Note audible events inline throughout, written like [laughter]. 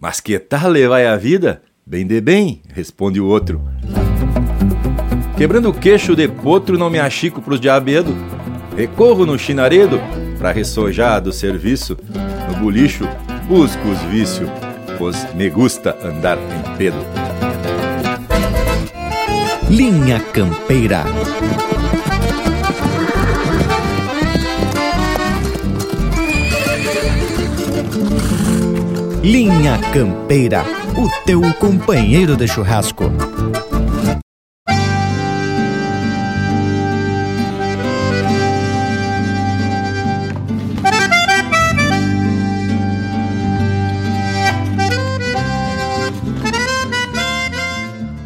Mas que tal levar a vida? Bem de bem, responde o outro. Quebrando o queixo de potro, não me achico pros diabedo. Recorro no chinaredo pra ressojar do serviço. No bulicho, busco os vícios, pois me gusta andar em pedo. Linha Campeira. Linha Campeira, o teu companheiro de churrasco.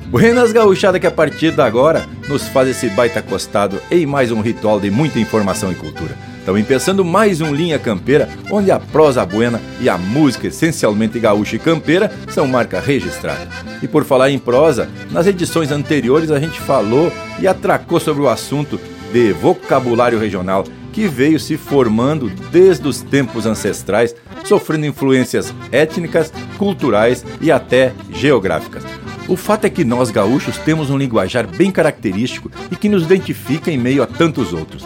Buenas gauchada que a partir de agora nos faz esse baita acostado em mais um ritual de muita informação e cultura. Estamos empeçando mais um Linha Campeira, onde a prosa buena e a música essencialmente gaúcha e campeira são marca registrada. E por falar em prosa, nas edições anteriores a gente falou e atracou sobre o assunto de vocabulário regional que veio se formando desde os tempos ancestrais, sofrendo influências étnicas, culturais e até geográficas. O fato é que nós gaúchos temos um linguajar bem característico e que nos identifica em meio a tantos outros.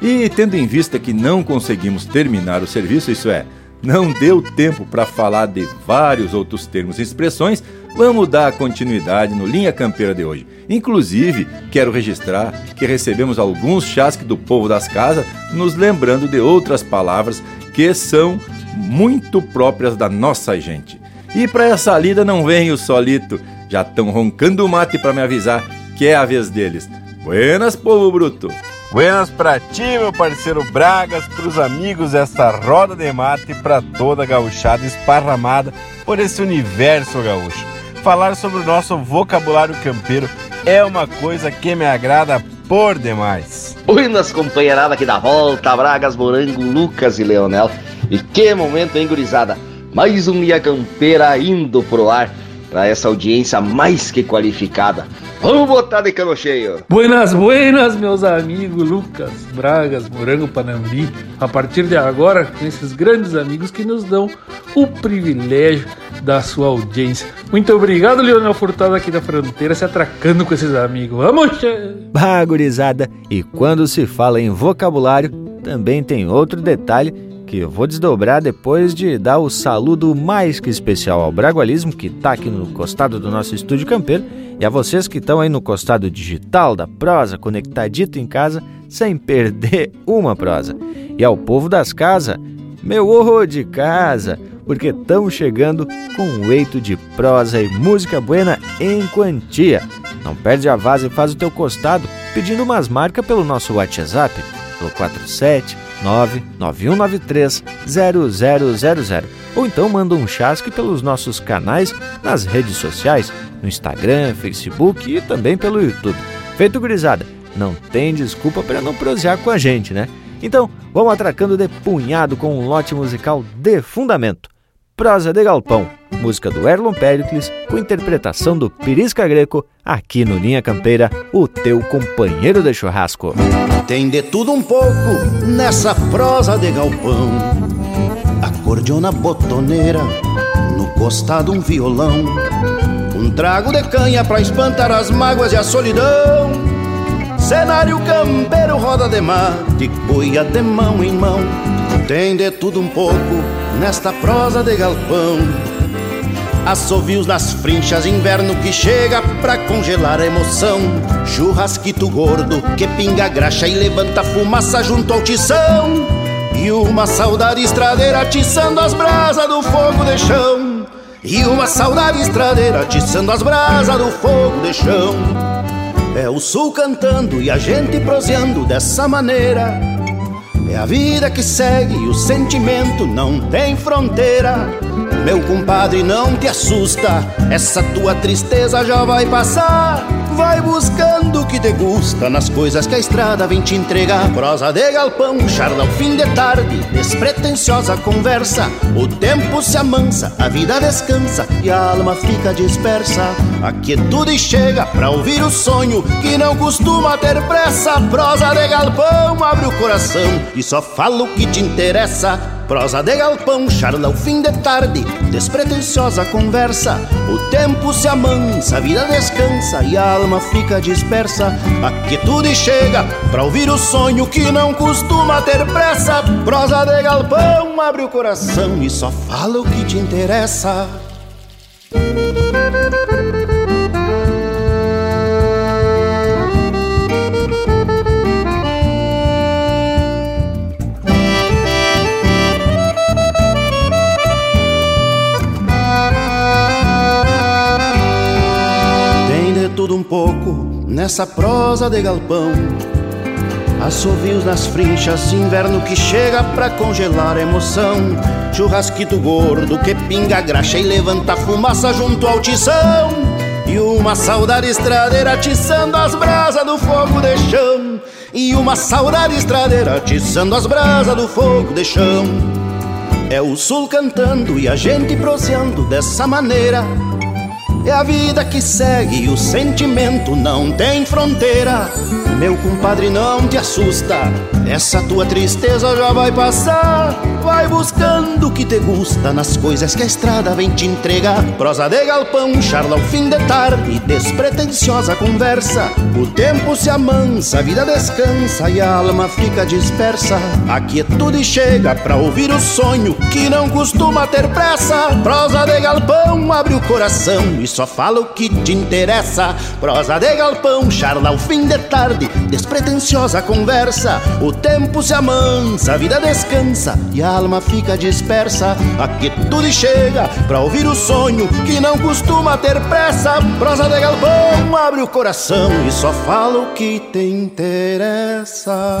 E tendo em vista que não conseguimos terminar o serviço, isso é, não deu tempo para falar de vários outros termos e expressões, vamos dar continuidade no Linha Campeira de hoje. Inclusive, quero registrar que recebemos alguns chasques do povo das casas, nos lembrando de outras palavras que são muito próprias da nossa gente. E para essa lida não vem o solito, já estão roncando o mate para me avisar que é a vez deles. Buenas, povo bruto! Buenas pra ti, meu parceiro Bragas, pros amigos desta roda de mate e pra toda a gauchada esparramada por esse universo gaúcho. Falar sobre o nosso vocabulário campeiro é uma coisa que me agrada por demais. Buenas, companheirada aqui da volta, Bragas, Morango, Lucas e Leonel. E que momento, hein, gurizada? Mais um Linha Campeira indo pro ar para essa audiência mais que qualificada. Vamos botar de cano cheio. Buenas, buenas, meus amigos Lucas, Bragas, Morango, Panambi. A partir de agora, com esses grandes amigos que nos dão o privilégio da sua audiência. Muito obrigado, Leonel Furtado, aqui da fronteira, se atracando com esses amigos. Vamos, che... Bagurizada! E quando se fala em vocabulário, também tem outro detalhe que eu vou desdobrar depois de dar o saludo mais que especial ao Bragualismo, que está aqui no costado do nosso estúdio campeiro, e a vocês que estão aí no costado digital da prosa, conectadito em casa, sem perder [laughs] uma prosa. E ao povo das casas, meu horror de casa, porque estamos chegando com um eito de prosa e música buena em quantia. Não perde a vaza e faz o teu costado pedindo umas marcas pelo nosso WhatsApp, pelo 47 99193 0000 ou então manda um chasque pelos nossos canais nas redes sociais, no Instagram, Facebook e também pelo YouTube. Feito gurizada, não tem desculpa para não prosear com a gente, né? Então, vamos atracando de punhado com um lote musical de fundamento. Prosa de Galpão, música do Erlon Pericles, com interpretação do Pirisca Greco, aqui no Linha Campeira, o teu companheiro de churrasco. Tem de tudo um pouco nessa prosa de galpão. Acordeona botoneira, no costado um violão. Um trago de canha pra espantar as mágoas e a solidão. Cenário campeiro, roda de mate, boia de mão em mão. Tem de tudo um pouco nesta prosa de galpão. Assovios nas frinchas, inverno que chega pra congelar a emoção. Churrasquito gordo que pinga graxa e levanta fumaça junto ao tição. E uma saudade estradeira atiçando as brasas do fogo de chão. E uma saudade estradeira atiçando as brasas do fogo de chão. É o sul cantando e a gente proseando dessa maneira. É a vida que segue o sentimento não tem fronteira. Meu compadre, não te assusta, essa tua tristeza já vai passar. Vai buscando o que te gusta nas coisas que a estrada vem te entregar. Prosa de galpão, charla ao fim de tarde, despretensiosa conversa. O tempo se amansa, a vida descansa e a alma fica dispersa. A quietude chega pra ouvir o sonho que não costuma ter pressa. Prosa de galpão, abre o coração e só fala o que te interessa. Prosa de galpão, charla o fim de tarde, despretensiosa conversa. O tempo se amansa, a vida descansa e a alma fica dispersa. A quietude chega pra ouvir o sonho que não costuma ter pressa. Prosa de galpão, abre o coração e só fala o que te interessa. Tudo um pouco nessa prosa de galpão. Assovios nas frinchas, inverno que chega pra congelar a emoção. Churrasquito gordo que pinga graxa e levanta fumaça junto ao tição. E uma saudade estradeira atiçando as brasas do fogo de chão. E uma saudade estradeira atiçando as brasas do fogo de chão. É o sul cantando e a gente proseando dessa maneira é a vida que segue, o sentimento não tem fronteira. Meu compadre, não te assusta, essa tua tristeza já vai passar. Vai buscando o que te gusta nas coisas que a estrada vem te entregar. Prosa de galpão, charla ao fim de tarde, despretensiosa conversa. O tempo se amansa, a vida descansa e a alma fica dispersa. A quietude chega pra ouvir o sonho que não costuma ter pressa. Prosa de galpão, abre o coração só fala o que te interessa. Prosa de galpão, charla ao fim de tarde, despretensiosa conversa. O tempo se amansa, a vida descansa e a alma fica dispersa. A quietude chega pra ouvir o sonho que não costuma ter pressa. Prosa de galpão, abre o coração e só fala o que te interessa.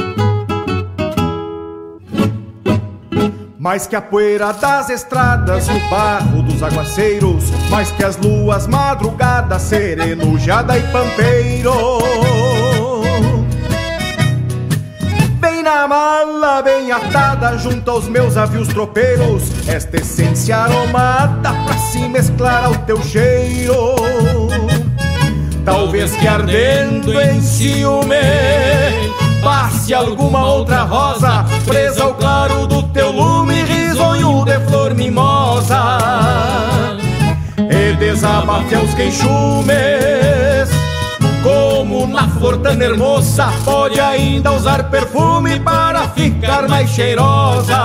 Mais que a poeira das estradas, o barro dos aguaceiros, mais que as luas madrugadas, serenujada e pampeiro. Bem na mala, bem atada, junto aos meus avios tropeiros, esta essência aromada pra se mesclar ao teu cheiro. Talvez que ardendo em ciúme passe alguma outra rosa presa ao claro do teu lume, risonho de flor mimosa. E desabafe aos queixumes, como na flor tão hermosa, pode ainda usar perfume para ficar mais cheirosa.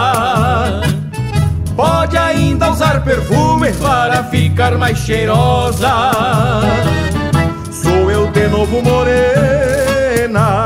Pode ainda usar perfume para ficar mais cheirosa. Sou eu de novo morena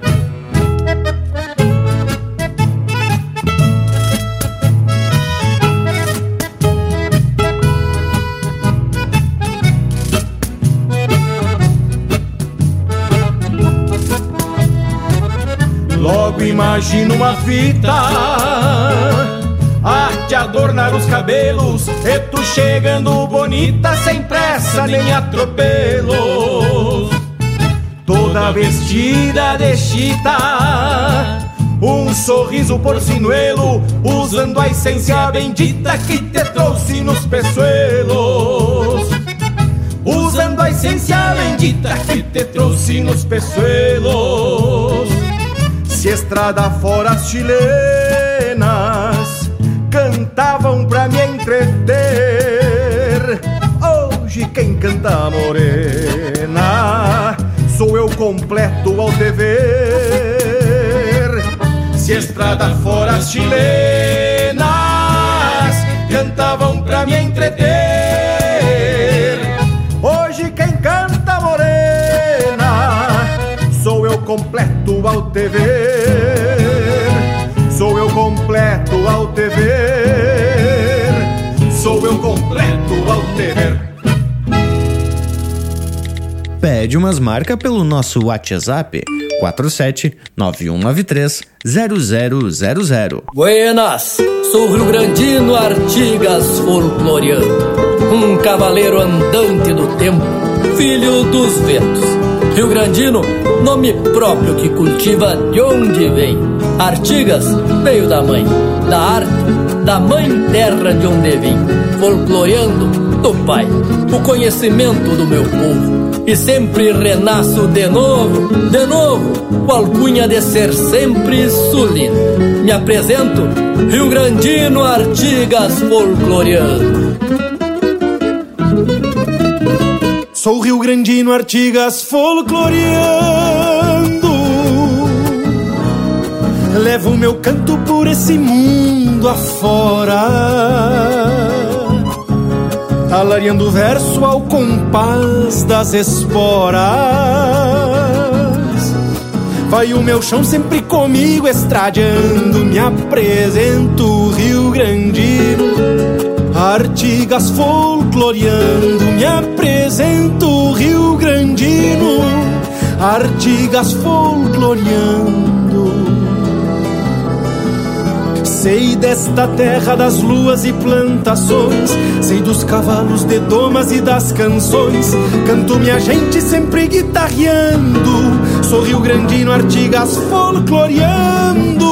imagino uma fita a te adornar os cabelos E tu chegando bonita sem pressa nem atropelos Toda vestida de chita um sorriso porcinuelo, usando a essência bendita que te trouxe nos peçoelos. Usando a essência bendita que te trouxe nos peçoelos. Se estrada fora as chilenas cantavam pra me entreter. Hoje quem canta morena sou eu completo ao dever. Se estrada fora as chilenas cantavam pra me entreter. Hoje quem canta morena sou eu completo ao te ver. Sou eu completo ao te ver. Sou eu completo ao te ver. Pede umas marcas pelo nosso WhatsApp 47 9193 0000. Buenas, sou Rio Grandino Artigas folcloreando, um cavaleiro andante do tempo, filho dos ventos. Rio Grandino, nome próprio que cultiva de onde vem. Artigas veio da mãe, da arte, da mãe terra de onde vim, folcloreando do pai, o conhecimento do meu povo e sempre renasço de novo, de novo, com alcunha de ser sempre sulino. Me apresento, Rio Grandino Artigas folcloreando. Sou Rio Grandino Artigas folcloreando. Levo meu canto por esse mundo afora Alariando verso ao compás das esporas. Vai o meu chão sempre comigo, estradeando. Me apresento, Rio Grandino. Artigas folcloreando. Me apresento, Rio Grandino. Artigas folcloreando. Sei desta terra das luas e plantações, sei dos cavalos de domas e das canções. Canto minha gente sempre guitarreando, sou Rio Grandino Artigas folcloreando.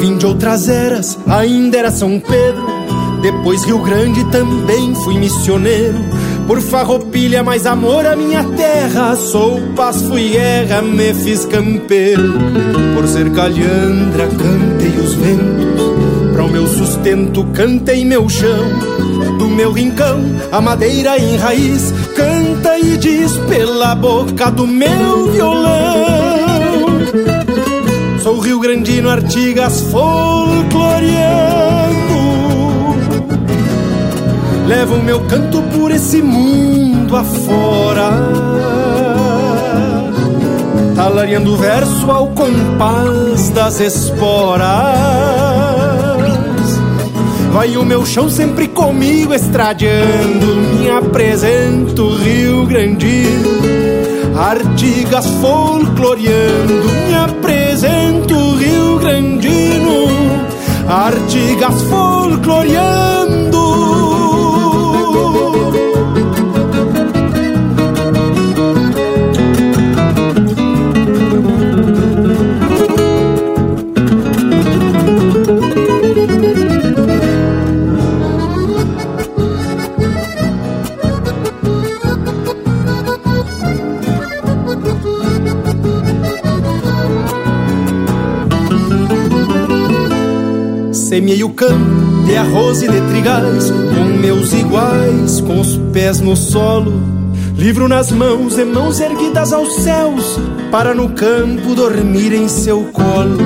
Vim de outras eras, ainda era São Pedro, depois Rio Grande também fui missioneiro. Por farroupilha, mais amor à minha terra. Sou paz, fui guerra, me fiz campeiro. Por ser calhandra, cantei os ventos. Para o meu sustento, cantei meu chão. Do meu rincão, a madeira em raiz. Canta e diz pela boca do meu violão. Sou Rio Grandino, Artigas, folcloreando Levo meu canto por esse mundo afora. Talariando verso ao compás das esporas. Vai o meu chão sempre comigo estradeando Me apresento Rio Grandino Artigas folcloreando Me apresento Rio Grandino. Artigas folcloreando Semeei o campo de arroz e de trigais, com meus iguais, com os pés no solo. Livro nas mãos e mãos erguidas aos céus, para no campo dormir em seu colo.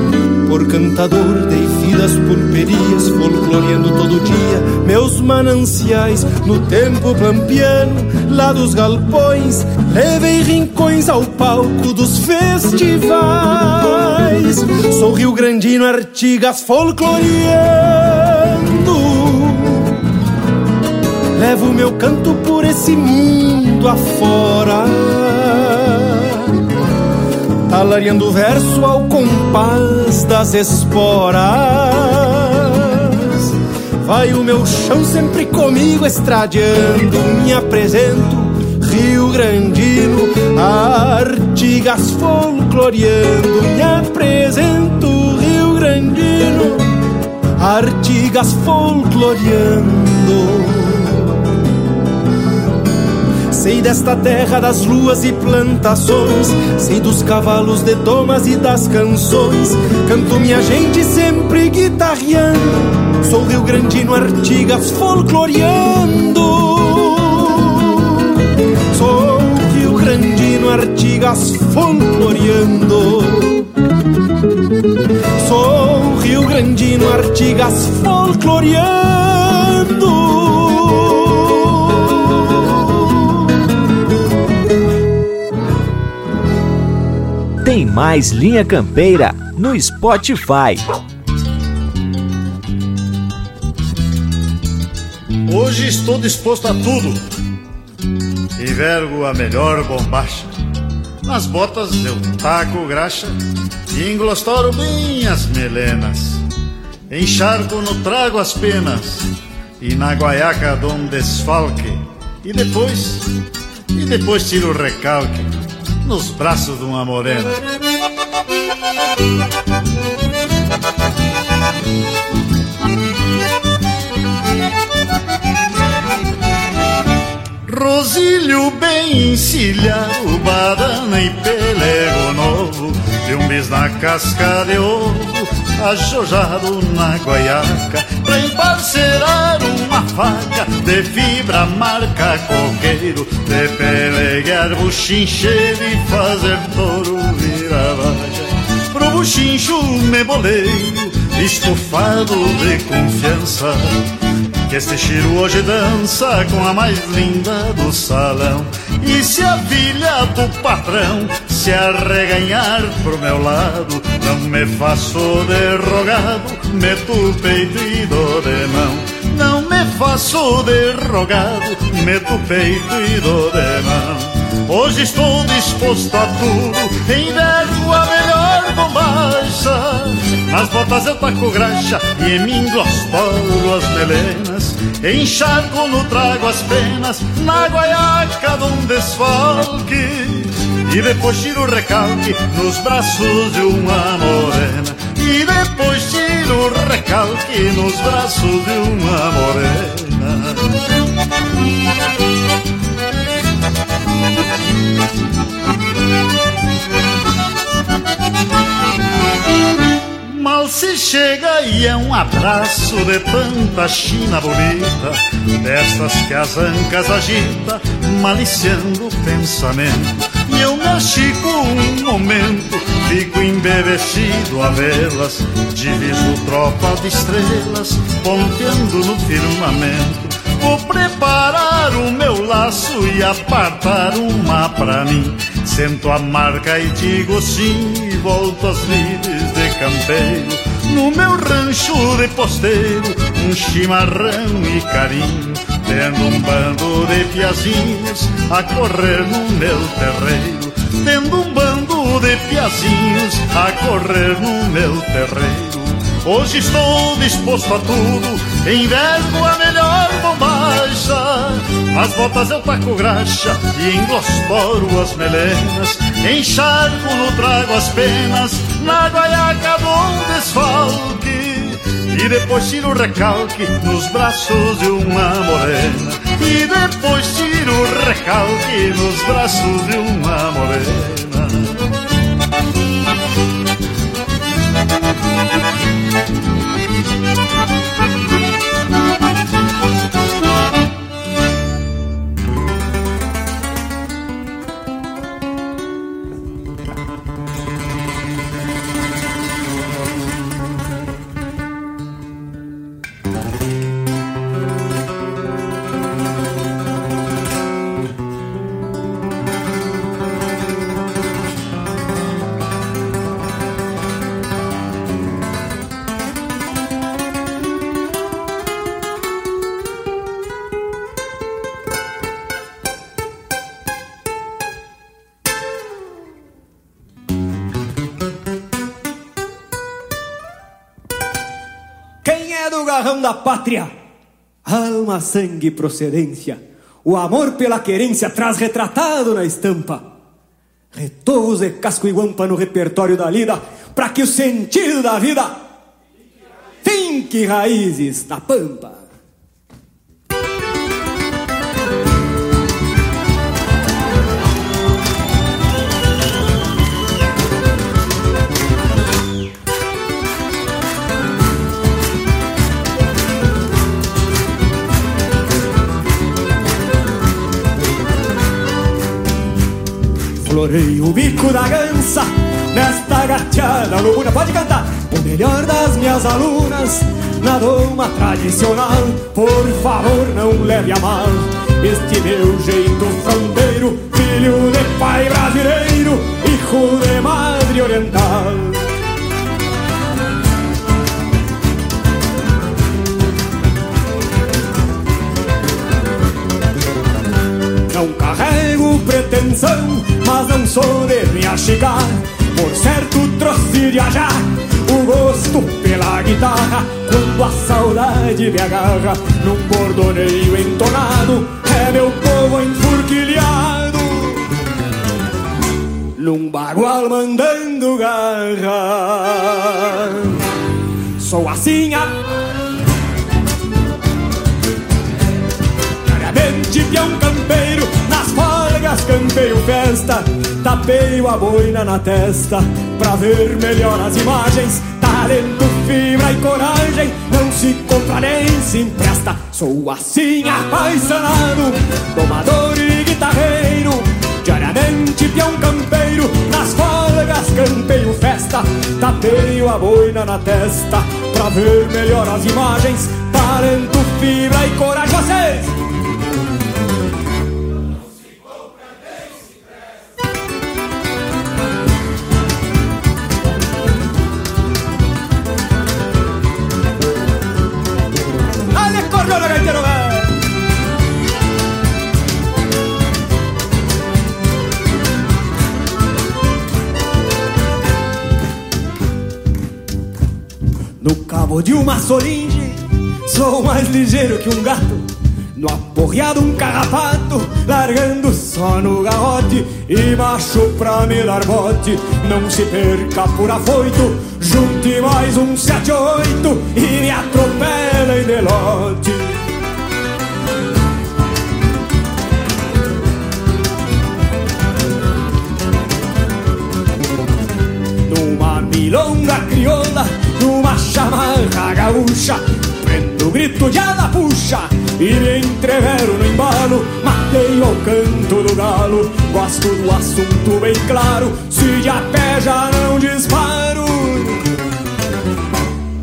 Por cantador dei vidas purperias, folcloreando todo dia meus mananciais. No tempo pampiano, lá dos galpões, levei rincões ao palco dos festivais. Sou Rio Grandino, Artigas, folcloreando. Levo meu canto por esse mundo afora Talariando verso ao compás das esporas Vai o meu chão sempre comigo estradeando Me apresento, Rio Grandino Artigas folcloreando Me apresento, Rio Grandino Artigas folcloreando Sei desta terra das luas e plantações, sei dos cavalos de tomas e das canções. Canto minha gente sempre guitarreando, sou Rio Grandino Artigas folcloreando. Artigas folcloreando. sou Rio Grandino Artigas folcloreando. Tem mais Linha Campeira no Spotify. Hoje estou disposto a tudo e vergo a melhor bombacha. Nas botas eu taco graxa e englostoro bem as melenas. Encharco no trago as penas e na guaiaca dou um desfalque. E depois, e depois tiro o recalque nos braços de uma morena. Rosilho bem encilhado, badana e pelego novo. De um bis na casca de ovo, ajojado na guaiaca Pra emparcerar uma faca de fibra marca coqueiro De peleguear buchincheiro e fazer touro virar vaga Pro buchincho me boleio, estufado de confiança que este Chiro hoje dança com a mais linda do salão E se a filha do patrão se arreganhar pro meu lado Não me faço derrogado, meto o peito e dou de mão Não me faço derrogado, meto o peito e dou de mão Hoje estou disposto a tudo, envergo a melhor bombacha. Nas botas eu taco graxa e em mim glostoro as melenas. Encharco no trago as penas, na guaiaca de um desfalque. E depois tiro o recalque nos braços de uma morena. E depois tiro o recalque nos braços de uma morena. Mal se chega e é um abraço de tanta china bonita, dessas que as ancas agita, maliciando o pensamento. E eu me achico um momento, fico embevecido a vê-las, diviso tropa de estrelas, ponteando no firmamento. Vou preparar o meu laço e apartar uma pra mim. Sento a marca e digo sim e volto às lides de campeiro. No meu rancho de posteiro, um chimarrão e carinho. Tendo um bando de piazinhos a correr no meu terreiro. Tendo um bando de piazinhos a correr no meu terreiro. Hoje estou disposto a tudo, envergo a melhor bombacha. Nas botas eu taco graxa e englostoro as melenas. Encharco no trago as penas, na guaiaca do desfalque. E depois tiro o recalque nos braços de uma morena. E depois tiro o recalque nos braços de uma morena. Pátria. Alma, sangue e procedência. O amor pela querência traz retratado na estampa. Retorros e casco e guampa no repertório da lida, para que o sentido da vida finque raízes na pampa. Florei o bico da gança. Nesta gateada lobuna pode cantar. O melhor das minhas alunas, na doma tradicional, por favor não leve a mal. Este meu jeito fronteiro, filho de pai brasileiro, hijo de madre oriental. Pretensão, mas não sou de me achicar. Por certo, trouxe já o gosto pela guitarra. Quando a saudade me agarra num bordoneio entonado, é meu povo enfurquilhado. Num bagual mandando garra. Sou assim, a Diariamente peão campeiro, nas folgas campeio festa, tapeio a boina na testa, pra ver melhor as imagens, talento, fibra e coragem, não se compra nem se empresta. Sou assim apaixonado, domador e guitarreiro, diariamente peão campeiro, nas folgas campeio festa, tapeio a boina na testa, pra ver melhor as imagens, talento, fibra e coragem. Vocês! De uma solinge, sou mais ligeiro que um gato. No aporreado um carrapato, largando só no garrote. E macho pra me dar bote, não se perca por afoito. Junte mais um sete oito e me atropela em delote. Numa milonga crioula, numa chamarra gaúcha Prendo o grito de ala puxa e me entrevero no embalo Matei ao canto do galo, gosto do assunto bem claro Se de a pé já não disparo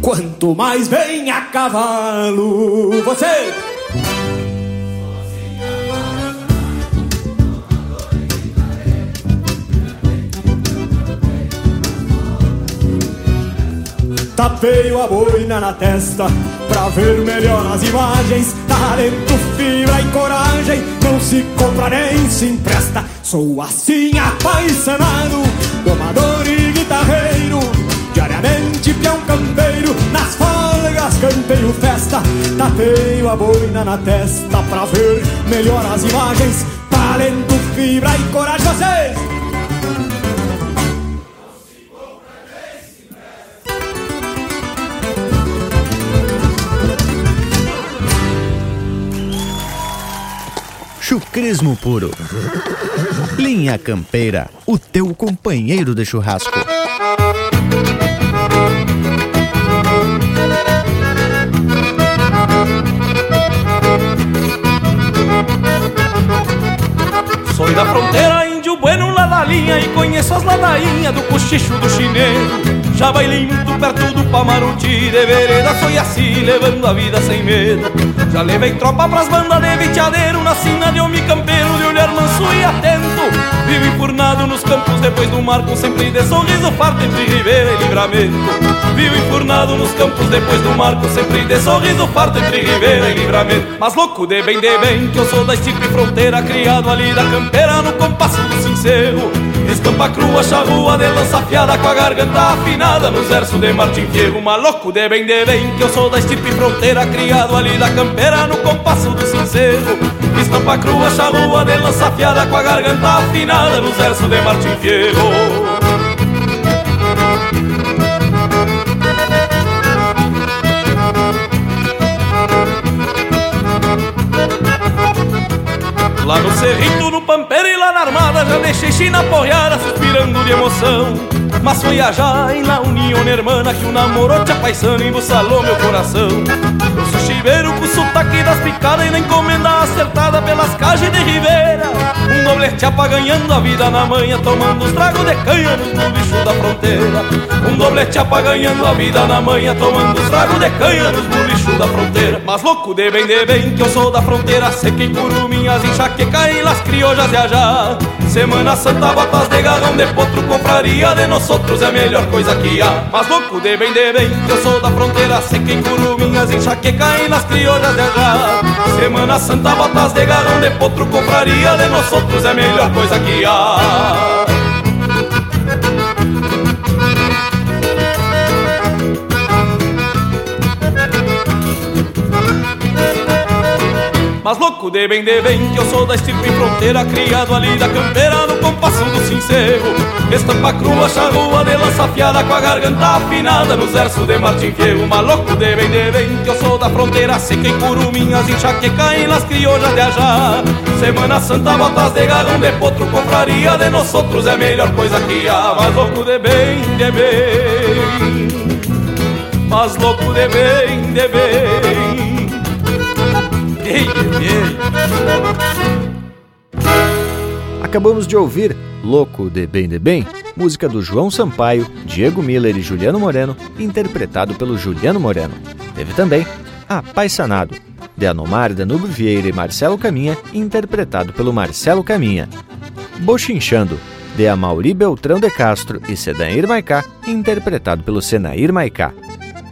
Quanto mais bem a cavalo Você! Tapeio a boina na testa Pra ver melhor as imagens. Talento, fibra e coragem Não se compra nem se empresta. Sou assim apaixonado Domador e guitarreiro. Diariamente peão campeiro Nas folgas campeio festa. Tapeio a boina na testa Pra ver melhor as imagens. Talento, fibra e coragem Vocês! Chucrismo puro. Linha Campeira, o teu companheiro de churrasco. Sou da fronteira, índio bueno lá da linha E conheço as ladainhas do cochicho do chineiro Já bailei muito perto do Pamaruti De vereda foi assim, levando a vida sem medo. Já levei tropa pras bandas de viteadeiro Na sina de homem campeiro, de olhar manso e atento. Vivo enfurnado nos campos depois do marco Sempre de sorriso farto entre ribeira e livramento. Vivo enfurnado nos campos depois do marco Sempre de sorriso farto entre ribeira e livramento. Mas louco de bem, de bem, que eu sou da estirpe fronteira Criado ali da campeira no compasso do sincero Escampa crua, charrua de lança afiada Com a garganta afinada nos versos de Martim Fierro Maluco de bem, de bem, que eu sou da estirpe fronteira Criado ali da campeira no compasso do sincero Estampa crua, charrua de lança afiada Com a garganta afinada nos versos de Martim Fierro Lá no cerrito, no pampeiro e lá na armada Já deixei China apoiada, suspirando de emoção Mas foi a já e na união hermana Que o namoro te apaixona e embuçalou meu coração. Eu sou chiveiro com sotaque das picadas E na encomenda acertada pelas cajas de Ribeira Um doblete apaganhando a vida na manhã Tomando os tragos de canha no bicho da fronteira. Um doblete apaganhando a vida na manhã Tomando os tragos de canha no bicho da fronteira. Mas louco de bem de bem que eu sou da fronteira Sei que curuminhas enxaqueca e las criollas de allá. Semana Santa, botas de garrão de potro Compraria de nós outros é a melhor coisa que há. Mas louco de bem de bem eu sou da fronteira Sei que curuminhas enxaqueca e las criollas de allá Semana Santa, botas de garrão de potro Compraria de nós outros é a melhor coisa que há Louco de bem de bem que eu sou da estirpe fronteira Criado ali da campeira no compasso do sincero Estampa crua, charrua de lança afiada Com a garganta afinada nos versos de Martin Fierro. Mas louco de bem de bem que eu sou da fronteira Seca e curuminhas, enxaqueca e las criollas de ajá. Semana Santa, botas de garrão de potro Confraria de nós outros é a melhor coisa que há. Mas louco de bem de bem. Mas louco de bem de bem Acabamos de ouvir Louco de Bem de Bem, música do João Sampaio, Diego Miller e Juliano Moreno, interpretado pelo Juliano Moreno. Teve também Apaixonado, de Anomar Danube Vieira e Marcelo Caminha, interpretado pelo Marcelo Caminha. Bochinchando, de Amauri Beltrão de Castro e Sedair Maicá, interpretado pelo Senair Maicá.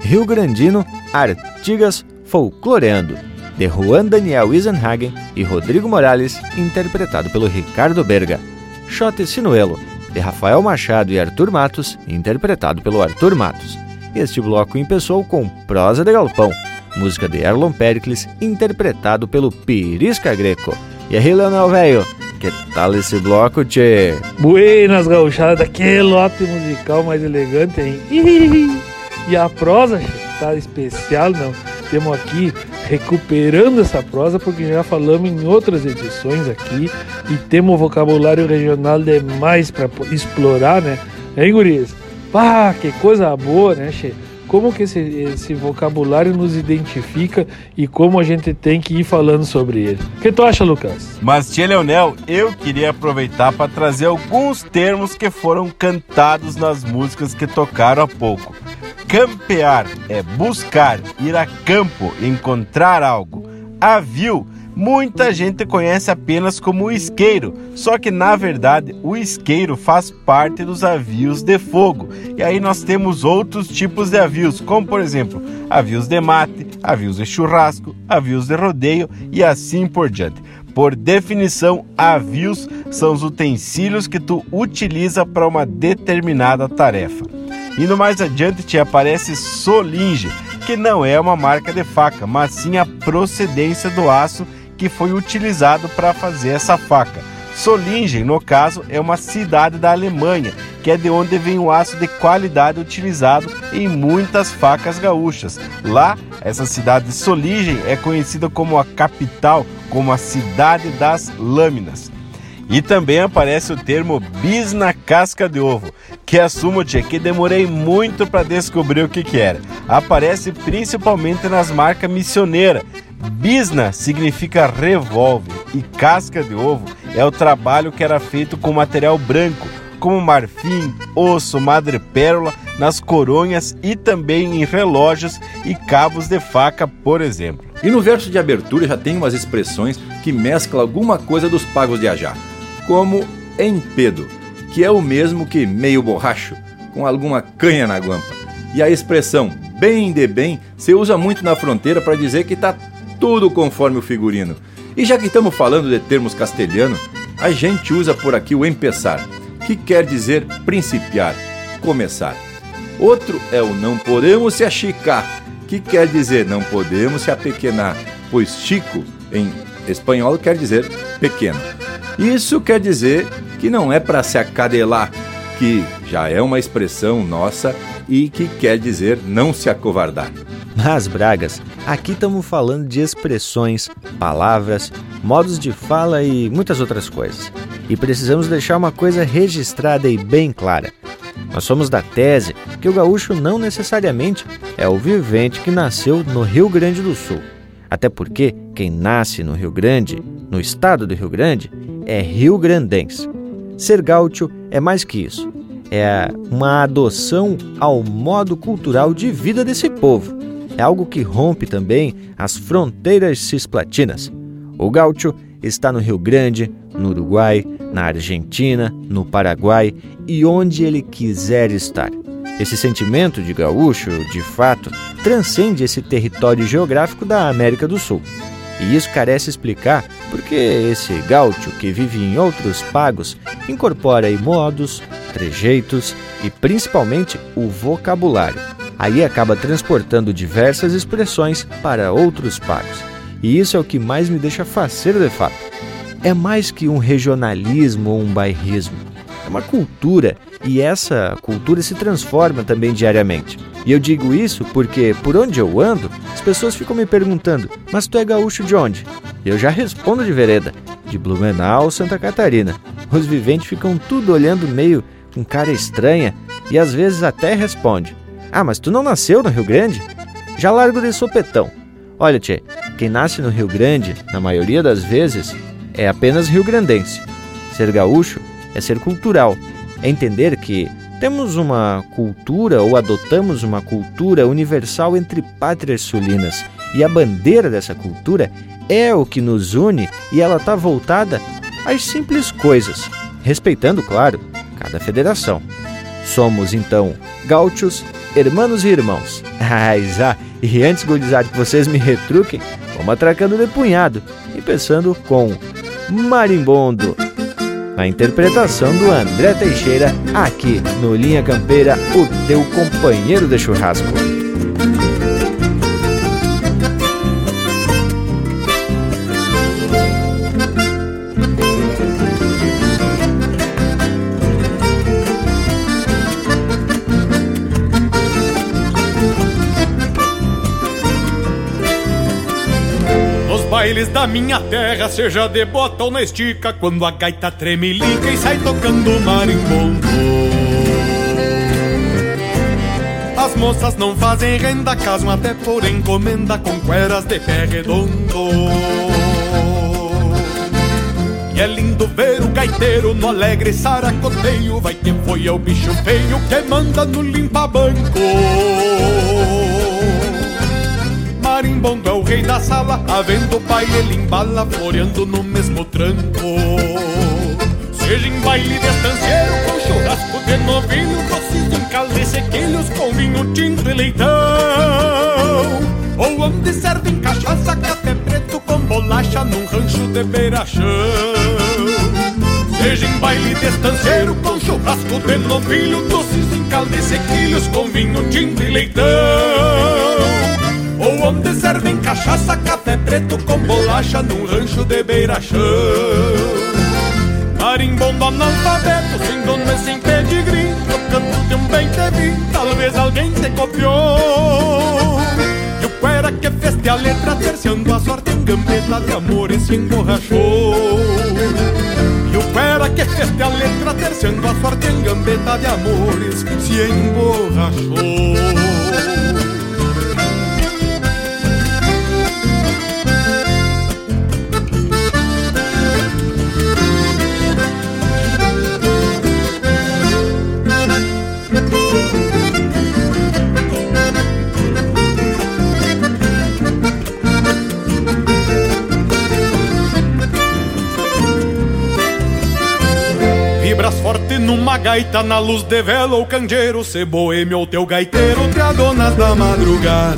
Rio Grandino, Artigas Folcloreando, de Juan Daniel Isenhagen e Rodrigo Morales, interpretado pelo Ricardo Berga. Shot Sinuelo, de Rafael Machado e Arthur Matos, interpretado pelo Arthur Matos. Este bloco empeçou com Prosa de Galpão, música de Erlon Pericles, interpretado pelo Pirisca Greco. E aí, Leonel Velho, que tal esse bloco, tchê? Buenas gauchadas, que lote musical mais elegante, hein? [laughs] E a prosa, tá especial, não? Temos aqui recuperando essa prosa, porque já falamos em outras edições aqui e temos vocabulário regional demais para explorar, né? Hein, gurias? Pá, que coisa boa, né, Che? Como que esse, esse vocabulário nos identifica e como a gente tem que ir falando sobre ele. O que tu acha, Lucas? Mas, tia Leonel, eu queria aproveitar para trazer alguns termos que foram cantados nas músicas que tocaram há pouco. Campear é buscar, ir a campo, encontrar algo. Avio, muita gente conhece apenas como isqueiro, só que na verdade o isqueiro faz parte dos avios de fogo. E aí nós temos outros tipos de avios, como por exemplo, avios de mate, avios de churrasco, avios de rodeio e assim por diante. Por definição, avios são os utensílios que tu utiliza para uma determinada tarefa. Indo mais adiante te aparece Solinge, que não é uma marca de faca, mas sim a procedência do aço que foi utilizado para fazer essa faca. Solingen, no caso, é uma cidade da Alemanha, que é de onde vem o aço de qualidade utilizado em muitas facas gaúchas. Lá, essa cidade de Solingen é conhecida como a capital, como a cidade das lâminas. E também aparece o termo bis na casca de ovo, que assumo tia, que demorei muito para descobrir o que, que era. Aparece principalmente nas marcas missioneira. Bisna significa revólver e casca de ovo é o trabalho que era feito com material branco, como marfim, osso, madrepérola, nas coronhas e também em relógios e cabos de faca, por exemplo. E no verso de abertura já tem umas expressões que mesclam alguma coisa dos pagos de Ajá como empedo, que é o mesmo que meio borracho, com alguma canha na guampa. E a expressão bem de bem se usa muito na fronteira para dizer que está tudo conforme o figurino. E já que estamos falando de termos castelhano, a gente usa por aqui o empezar, que quer dizer principiar, começar. Outro é o não podemos se achicar, que quer dizer não podemos se apequenar, pois chico em espanhol quer dizer pequeno. Isso quer dizer que não é para se acadelar, que já é uma expressão nossa e que quer dizer não se acovardar. Mas, Bragas, aqui estamos falando de expressões, palavras, modos de fala e muitas outras coisas. E precisamos deixar uma coisa registrada e bem clara. Nós somos da tese que o gaúcho não necessariamente é o vivente que nasceu no Rio Grande do Sul. Até porque quem nasce no Rio Grande, no estado do Rio Grande, é rio-grandense. Ser gaúcho é mais que isso. É uma adoção ao modo cultural de vida desse povo. É algo que rompe também as fronteiras cisplatinas. O gaúcho está no Rio Grande, no Uruguai, na Argentina, no Paraguai e onde ele quiser estar. Esse sentimento de gaúcho, de fato, transcende esse território geográfico da América do Sul. E isso carece explicar porque esse gaúcho que vive em outros pagos incorpora aí modos, trejeitos e principalmente o vocabulário. Aí acaba transportando diversas expressões para outros pagos. E isso é o que mais me deixa faceiro de fato. É mais que um regionalismo ou um bairrismo. Uma cultura e essa cultura se transforma também diariamente. E eu digo isso porque, por onde eu ando, as pessoas ficam me perguntando: Mas tu é gaúcho de onde? Eu já respondo de vereda, de Blumenau, Santa Catarina. Os viventes ficam tudo olhando meio com cara estranha e às vezes até responde: Ah, mas tu não nasceu no Rio Grande? Já largo de sopetão. Olha, tchê, quem nasce no Rio Grande, na maioria das vezes, é apenas rio-grandense. Ser gaúcho é ser cultural, é entender que temos uma cultura ou adotamos uma cultura universal entre pátrias sulinas e a bandeira dessa cultura é o que nos une e ela está voltada às simples coisas, respeitando, claro, cada federação. Somos então gaúchos, hermanos e irmãos. [laughs] Ah, e antes, gurizada, que vocês me retruquem, vamos atracando de punhado e pensando com Marimbondo. A interpretação do André Teixeira, aqui no Linha Campeira, o teu companheiro de churrasco. Bailes da minha terra, seja de bota ou na estica, quando a gaita tremelica e sai tocando marimbondo. As moças não fazem renda, casam até por encomenda com cueras de pé redondo. E é lindo ver o gaiteiro no alegre saracoteio, vai que foi é o bicho feio que manda no limpa-banco marimbondo é o rei da sala, havendo pai ele embala, floreando no mesmo tranco. Seja em baile de estanceiro, com churrasco de novilho, doces em calde sequilhos, com vinho tinto e leitão. Ou onde servem cachaça, café preto com bolacha, num rancho de beira-chão. Seja em baile de estanceiro, com churrasco de novilho, doces em calde sequilhos, com vinho tinto e leitão. Cachaça, café preto com bolacha num rancho de beira-chão. Marimbondo analfabeto, sem dono e sem pedigree, no canto de um bem te vi, talvez alguém te copiou. E o cuera que feste a letra, terciando a sorte em gambeta de amor e se emborrachou. E o cuera que feste a letra, terciando a sorte em gambeta de amores, se emborrachou. Numa gaita na luz de vela ou candeeiro, se boêmio ou teu gaiteiro, te adonas da madrugada.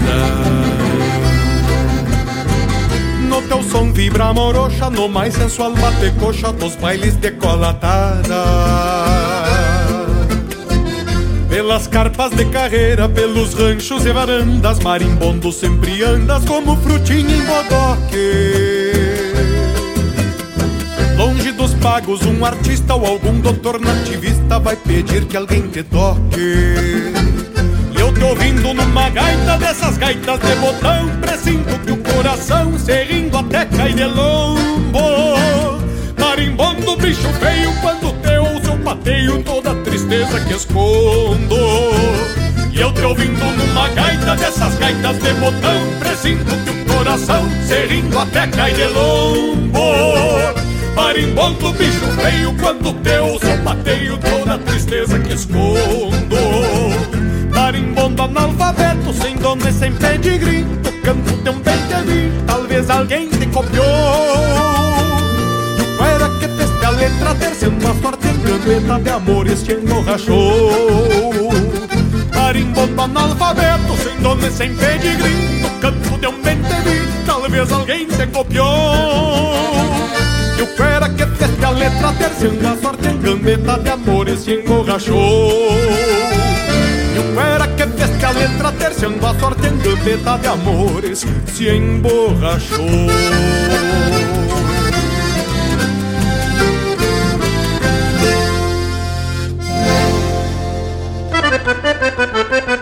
No teu som vibra morocha, no mais sensual bate coxa dos bailes decolatada. Pelas carpas de carreira, pelos ranchos e varandas, marimbondo sempre andas como frutinha em bodoque. Pagos, um artista ou algum doutor nativista vai pedir que alguém te toque. E eu tô ouvindo numa gaita dessas gaitas de botão, presinto que o coração se até cai de lombo. Marimbondo, bicho feio, quando te ouço eu pateio toda a tristeza que escondo. E eu te ouvindo numa gaita dessas gaitas de botão Presinto que o coração se até cai de lombo Marimbondo, bicho feio, quando teu sapateio toda a tristeza que escondo. Marimbondo analfabeto, sem dono e sem pedigree, tocando teu bem talvez alguém te copiou. E o era que teste a letra, terceiro a sorte engano, de amores te emborrachou. Marimbondo analfabeto, sem dono e sem pedigree, tocando teu bem talvez alguém te copiou. E o fera que teste a letra terciando a sorte em gambeta de amores se emborrachou E o fera que teste a letra terciando a sorte em gambeta de amores se emborrachou Aqui me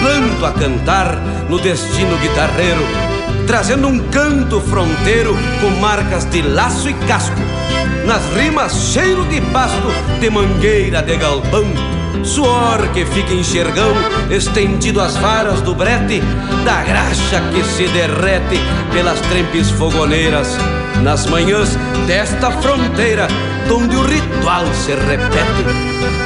planto a cantar no destino guitarreiro, trazendo um canto fronteiro com marcas de laço e casco. Nas rimas, cheiro de pasto, de mangueira de galpão Suor que fica enxergão, estendido às varas do brete, da graxa que se derrete pelas trempes fogoneiras, nas manhãs desta fronteira, onde o ritual se repete.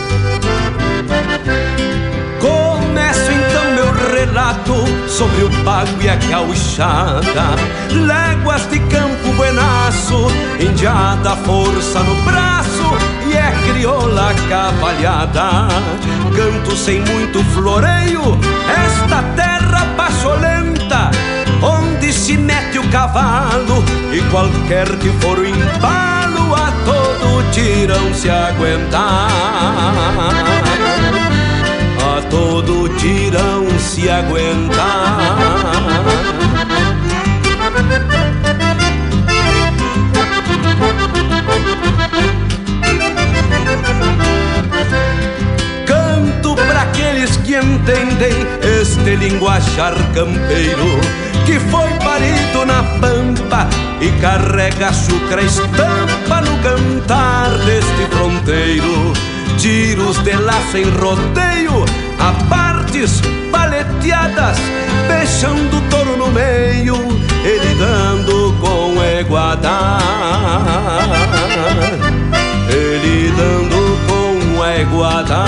Sobre o pago e a gauchada, léguas de campo buenaço, indiada força no braço e é crioula cavalhada. Canto sem muito floreio, esta terra pacholenta, onde se mete o cavalo e qualquer que for o embalo, a todo tirão se aguentar. A todo tirão se aguentar. que entendem este linguajar campeiro que foi parido na pampa e carrega chucra estampa no cantar deste fronteiro. Tiros de laço em rodeio, a partes paleteadas, fechando o touro no meio, ele dando com eguadar. Ele dando com eguadar.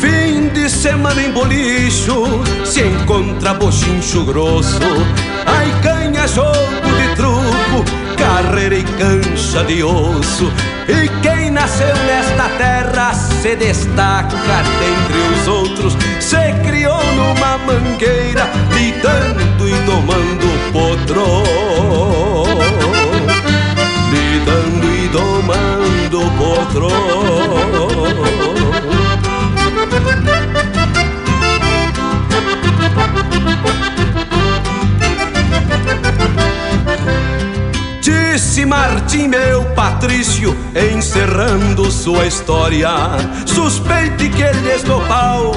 Fim de semana em bolicho Se encontra bochincho grosso Ai jogo de truco Carreira e cancha de osso. E quem nasceu nesta terra Se destaca dentre os outros. Se criou numa mangueira Lidando e tomando potro Lidando e domando potro Disse Martim, meu Patrício, encerrando sua história. Suspeite que eles do pau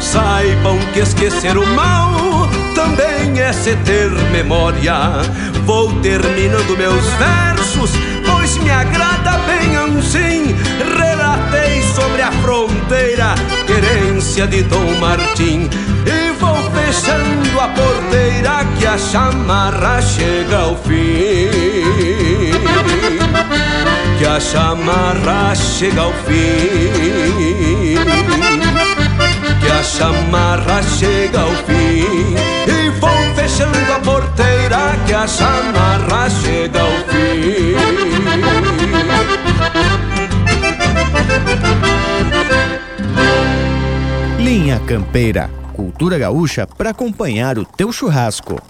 saibam que esquecer o mal também é se ter memória. Vou terminando meus versos, pois me agrada bem assim. Relatei sobre a fronteira, querência de Dom Martim. E vou fechando a porteira que a chamarra chega ao fim. Que a chamarra chega ao fim. Que a chamarra chega ao fim. E vou fechando a porteira que a chamarra chega ao fim. Linha Campeira cultura gaúcha para acompanhar o teu churrasco.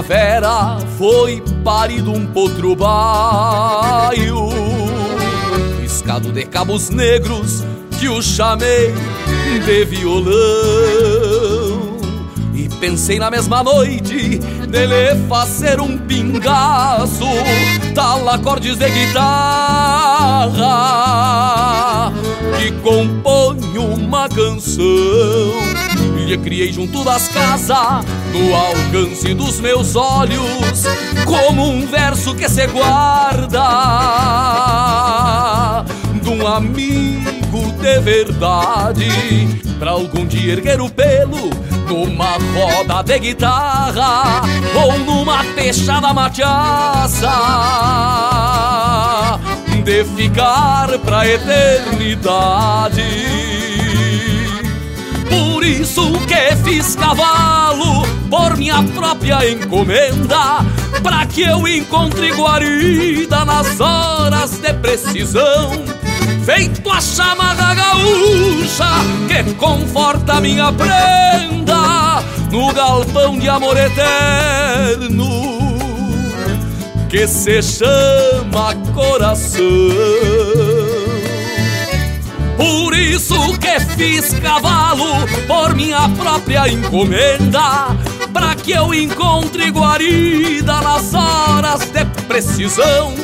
Primavera foi parido um potro baio Riscado de cabos negros que o chamei de violão. E pensei na mesma noite dele fazer um pingaço Tal acordes de guitarra Que compõe uma canção lhe criei junto das casas, no alcance dos meus olhos, como um verso que se guarda de um amigo de verdade, pra algum dia erguer o pelo numa roda de guitarra ou numa peixada machaça de ficar pra eternidade. Por isso que fiz cavalo por minha própria encomenda, pra que eu encontre guarida nas horas de precisão. Feito a chamada gaúcha que conforta minha prenda no galpão de amor eterno que se chama coração. Por isso que fiz cavalo por minha própria encomenda, para que eu encontre guarida nas horas de precisão.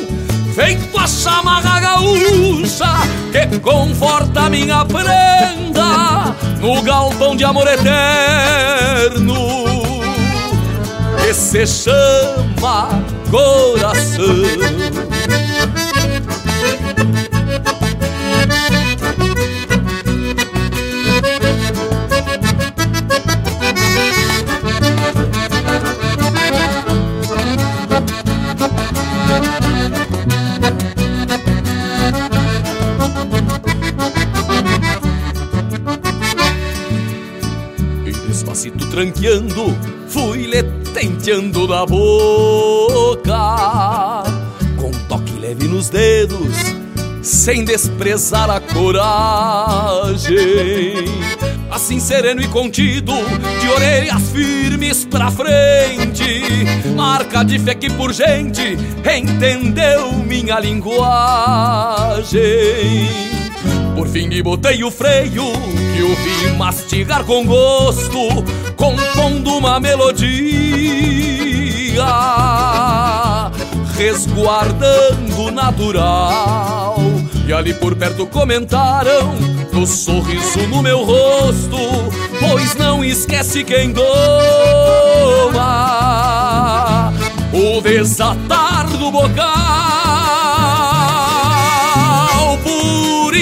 Feito a chamarra gaúcha que conforta minha prenda no galpão de amor eterno que se chama coração. Tranqueando, fui lhe tenteando na boca, com toque leve nos dedos, sem desprezar a coragem. Assim sereno e contido, de orelhas firmes pra frente, marca de fé que por gente entendeu minha linguagem. Por fim me botei o freio que o vi mastigar com gosto, compondo uma melodia, resguardando o natural. E ali por perto comentaram no sorriso no meu rosto, pois não esquece quem doma o desatar do bocal. por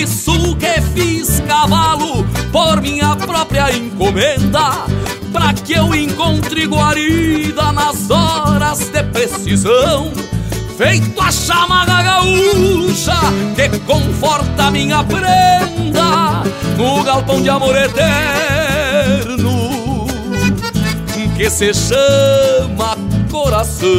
minha própria encomenda, pra que eu encontre guarida nas horas de precisão. Feito a chama da gaúcha que conforta minha prenda no galpão de amor eterno que se chama coração.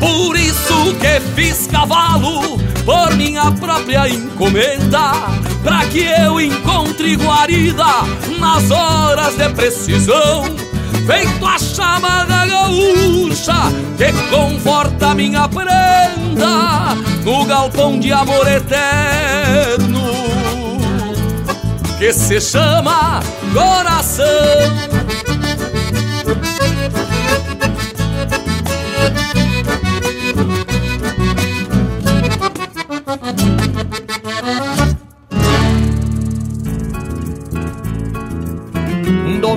Por isso que fiz cavalo por minha própria encomenda, pra que eu encontre guarida nas horas de precisão. Feito a chama da gaúcha que conforta minha prenda no galpão de amor eterno que se chama coração.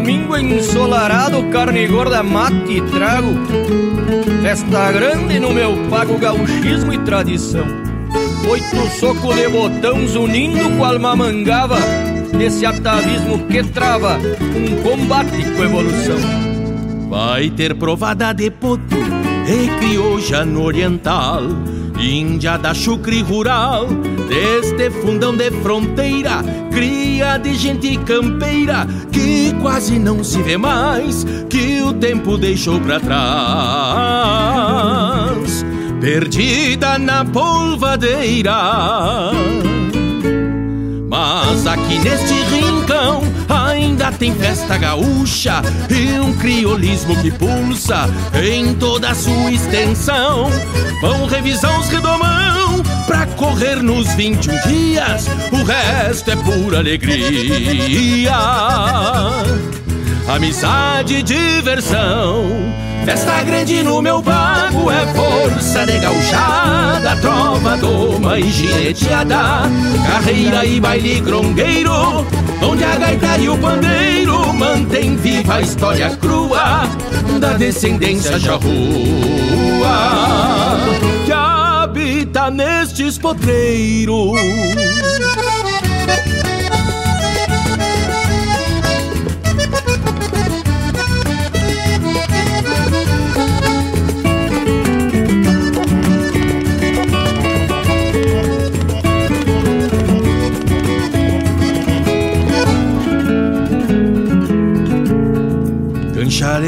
Domingo ensolarado, carne gorda, mate e trago. Festa grande no meu pago, gauchismo e tradição. Oito socos de botões unindo com alma mangava. Esse atavismo que trava um combate com evolução. Vai ter provada de potro e crioja no oriental Índia da chucre rural, deste fundão de fronteira, cria de gente campeira que quase não se vê mais, que o tempo deixou pra trás, perdida na polvadeira. Mas aqui neste rincão ainda tem festa gaúcha e um criolismo que pulsa em toda a sua extensão. Vão revisar os redomão pra correr nos 21 dias, o resto é pura alegria. Amizade e diversão Festa grande no meu bago é força de gauchada, trova, doma e gineteada, carreira e baile grongueiro, onde a gaita e o pandeiro mantém viva a história crua da descendência charrua que habita nestes potreiros.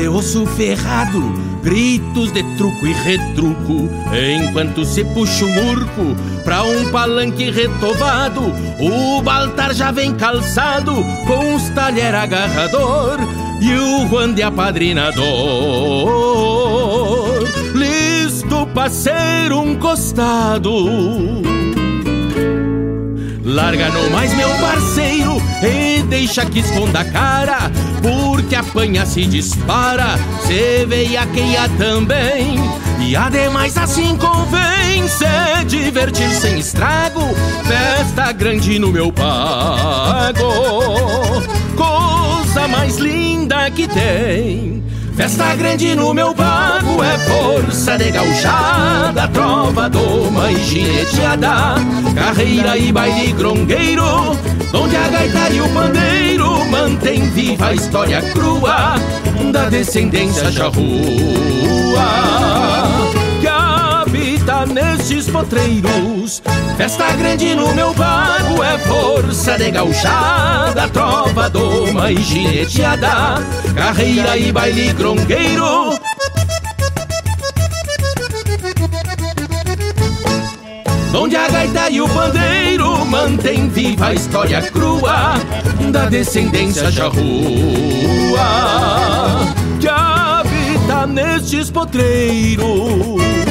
Osso ferrado, gritos de truco e retruco, enquanto se puxa o murco pra um palanque retovado, o Baltar já vem calçado com os talher agarrador e o Juan de apadrinador, listo pra ser um costado. Larga no mais meu parceiro e deixa que esconda a cara Porque apanha se dispara, se veia também. E ademais assim convém se divertir sem estrago Festa grande no meu pago Coisa mais linda que tem Festa grande no meu bago é força de gauchada, trova, doma e gineteada, carreira e baile grongueiro, onde a gaita e o pandeiro mantém viva a história crua da descendência charrua habita nestes potreiros. Festa grande no meu bago é força de gauchada, trova, doma e gineteada, carreira e baile grongueiro. Onde a gaita e o pandeiro mantém viva a história crua da descendência charrua que habita nestes potreiros.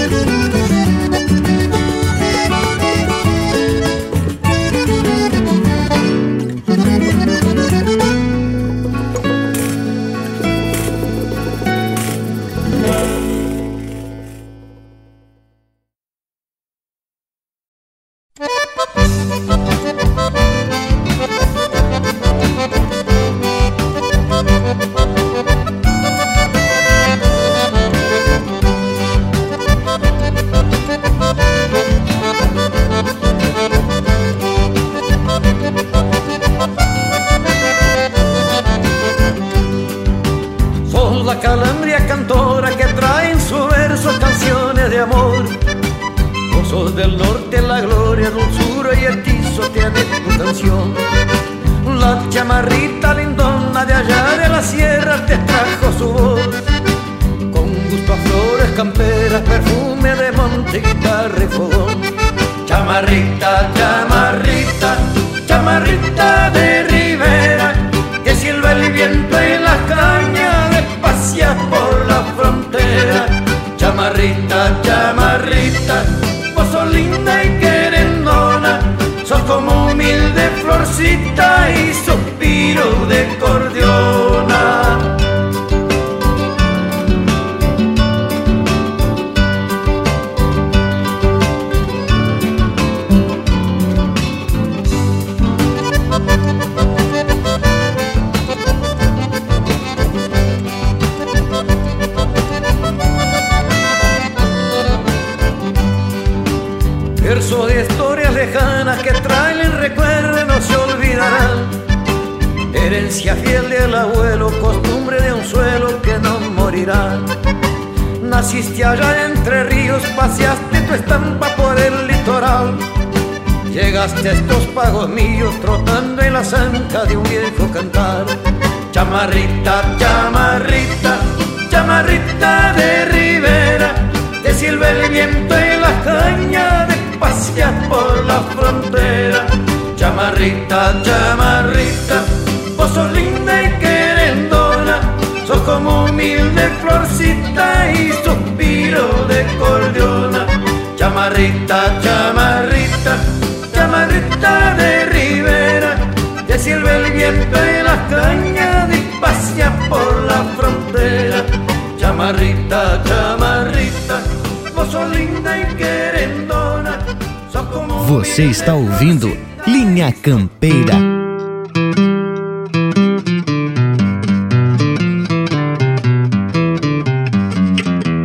Você está ouvindo Linha Campeira.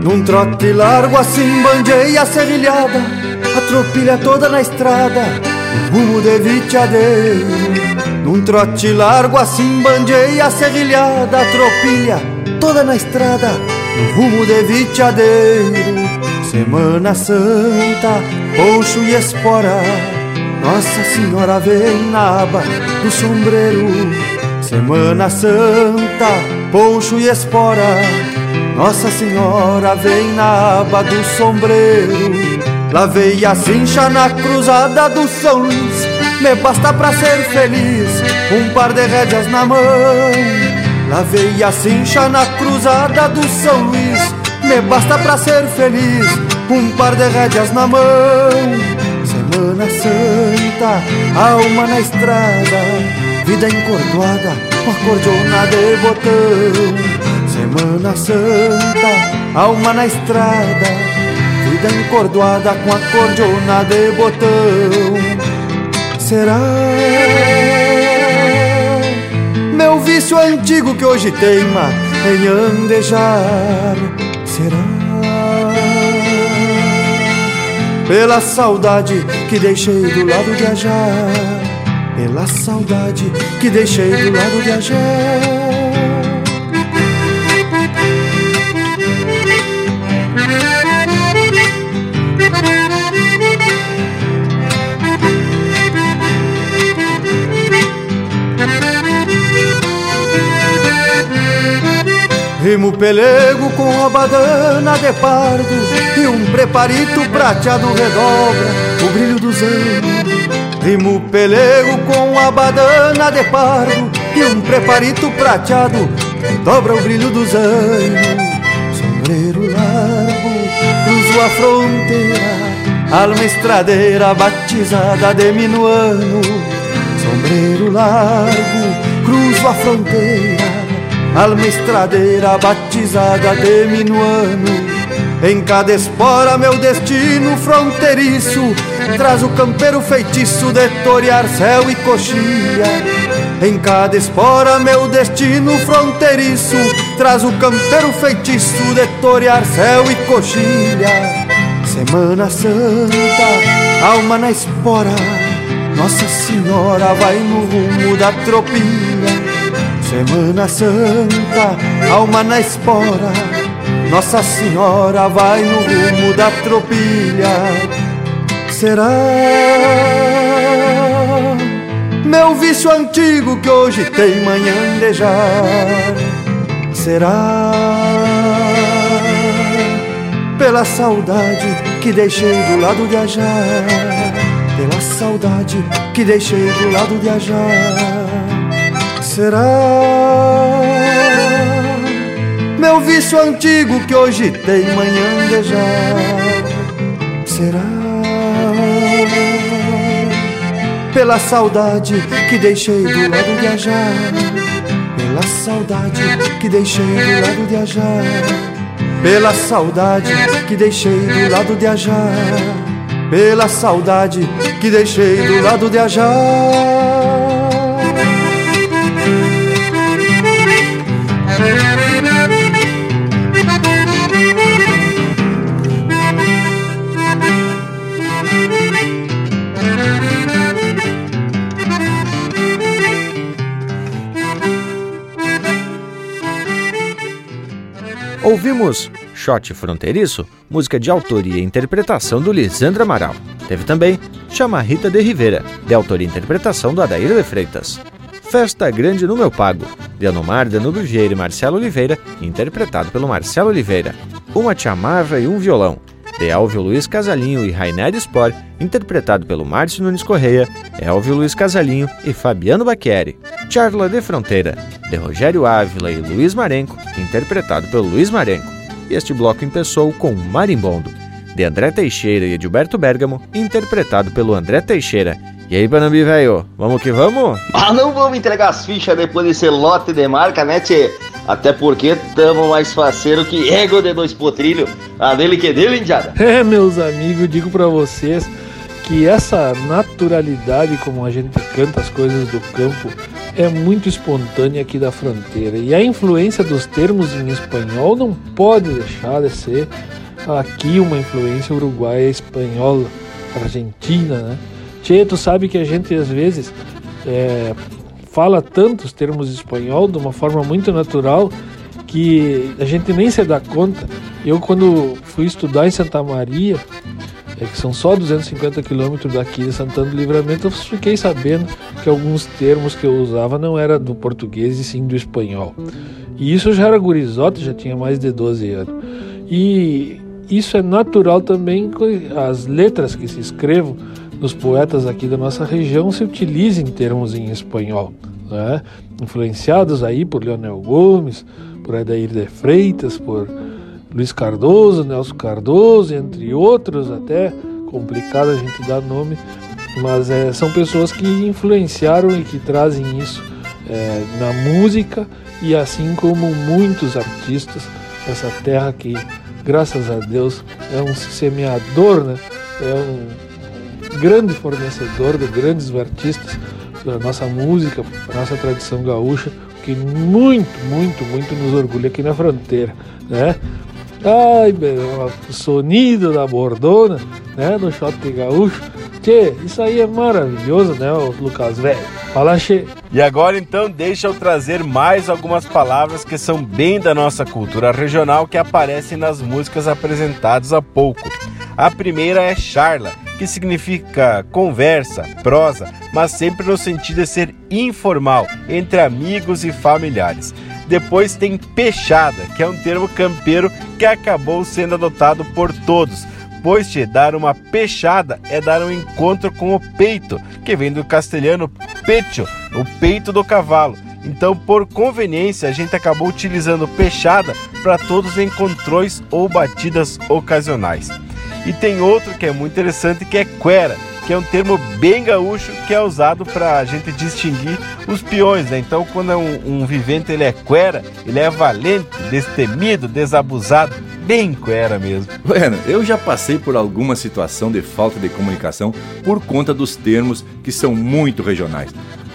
Num trote largo assim bandeei a serrilhada A toda na estrada rumo de viteadeiro Num trote largo assim bandeei a serrilhada A toda na estrada rumo de viteadeiro Semana Santa, poncho e espora. Nossa Senhora vem na aba do sombreiro. Semana Santa, poncho e espora. Nossa Senhora vem na aba do sombreiro. Lavei a cincha na cruzada do São Luís. Me basta pra ser feliz Um par de rédeas na mão. Lavei a cincha na cruzada do São Luís. Me basta pra ser feliz Um par de rédeas na mão Semana Santa, alma na estrada Vida encordoada, com acordeona de botão Semana Santa, alma na estrada, vida encordoada com a cordiona de botão. Será meu vício antigo que hoje teima em andejar? Será pela saudade que deixei do lado de ajar? Pela saudade que deixei do lado de Rimo pelego com a badana de pardo E um preparito prateado redobra o brilho dos anos Rimo pelego com a badana de pardo E um preparito prateado dobra o brilho dos anos Sombreiro largo, cruzo a fronteira Alma estradeira batizada de minuano. Sombreiro largo, cruzo a fronteira Alma estradeira batizada de minuano. Em cada espora meu destino fronteiriço Traz o campeiro feitiço de torear céu e coxilha em cada espora meu destino fronteiriço Traz o campeiro feitiço de torear céu e coxilha Semana Santa, alma na espora Nossa Senhora vai no rumo da tropilha Semana Santa, alma na espora, Nossa Senhora vai no rumo da tropilha. Será meu vício antigo que hoje tem manhandejar? Será pela saudade que deixei do lado de Ajar? Pela saudade que deixei do lado de Ajar? Será? Meu vício antigo que hoje tem manhandejar Será? Pela saudade que deixei do lado de Ajar Pela saudade que deixei do lado de Ajar Pela saudade que deixei do lado de Ajar Pela saudade que deixei do lado de Ajar Ouvimos Shot Fronteiriço, música de autoria e interpretação do Lisandro Amaral. Teve também Chamarrita de Rivera, de autoria e interpretação do Adair de Freitas. Festa Grande no Meu Pago, de Anomar Danúbio Vieira e Marcelo Oliveira, interpretado pelo Marcelo Oliveira. Uma Chamarra e um Violão, de Elvio Luiz Casalinho e Rainer Spor, interpretado pelo Márcio Nunes Correia, Elvio Luiz Casalinho e Fabiano Bacchieri. Charla de Fronteira, de Rogério Ávila e Luiz Marenco, interpretado pelo Luiz Marenco. E este bloco empeçou com Marimbondo, de André Teixeira e Edilberto Bergamo, interpretado pelo André Teixeira. E aí, Panambi, velho, vamos que vamos? Ah, não vamos entregar as fichas depois desse lote de marca, né, tchê? Até porque tamo mais faceiro que ego de dois potrilhos. A dele que dele, indiada. [laughs] É, meus amigos, digo para vocês que essa naturalidade como a gente canta as coisas do campo é muito espontânea aqui da fronteira. E a influência dos termos em espanhol não pode deixar de ser aqui uma influência uruguaia, espanhola, argentina, né? Tchê, tu sabe que a gente às vezes é, fala tantos termos espanhol de uma forma muito natural que a gente nem se dá conta. Eu quando fui estudar em Santa Maria, é que são só 250 quilômetros daqui de Santana do Livramento, eu fiquei sabendo que alguns termos que eu usava não era do português e sim do espanhol. E isso já era gurizota, já tinha mais de 12 anos. E isso é natural também as letras que se escrevam nos poetas aqui da nossa região se utilizem termos em espanhol, né? influenciados aí por Leonel Gomes, por Adair de Freitas, por Luiz Cardoso, Nelson Cardoso, entre outros, até complicado a gente dar nome, mas é, são pessoas que influenciaram e que trazem isso é, na música e assim como muitos artistas dessa terra que, graças a Deus, é um semeador, né? é um grande fornecedor de grandes artistas da nossa música, da nossa tradição gaúcha, que muito, muito, muito nos orgulha aqui na fronteira, né? Ai, o sonido da bordona, né, no shot gaúcho. Tchê, isso aí é maravilhoso, né, Lucas velho? Fala, che. E agora então deixa eu trazer mais algumas palavras que são bem da nossa cultura regional que aparecem nas músicas apresentadas há pouco. A primeira é charla, que significa conversa, prosa, mas sempre no sentido de ser informal, entre amigos e familiares. Depois tem peixada, que é um termo campeiro que acabou sendo adotado por todos, pois te dar uma peixada é dar um encontro com o peito, que vem do castelhano pecho, o peito do cavalo. Então, por conveniência, a gente acabou utilizando peixada para todos os encontrões ou batidas ocasionais. E tem outro que é muito interessante que é quera, que é um termo bem gaúcho que é usado para a gente distinguir os peões, né? Então, quando é um, um, vivente ele é quera, ele é valente, destemido, desabusado, bem quera mesmo. Bueno, eu já passei por alguma situação de falta de comunicação por conta dos termos que são muito regionais.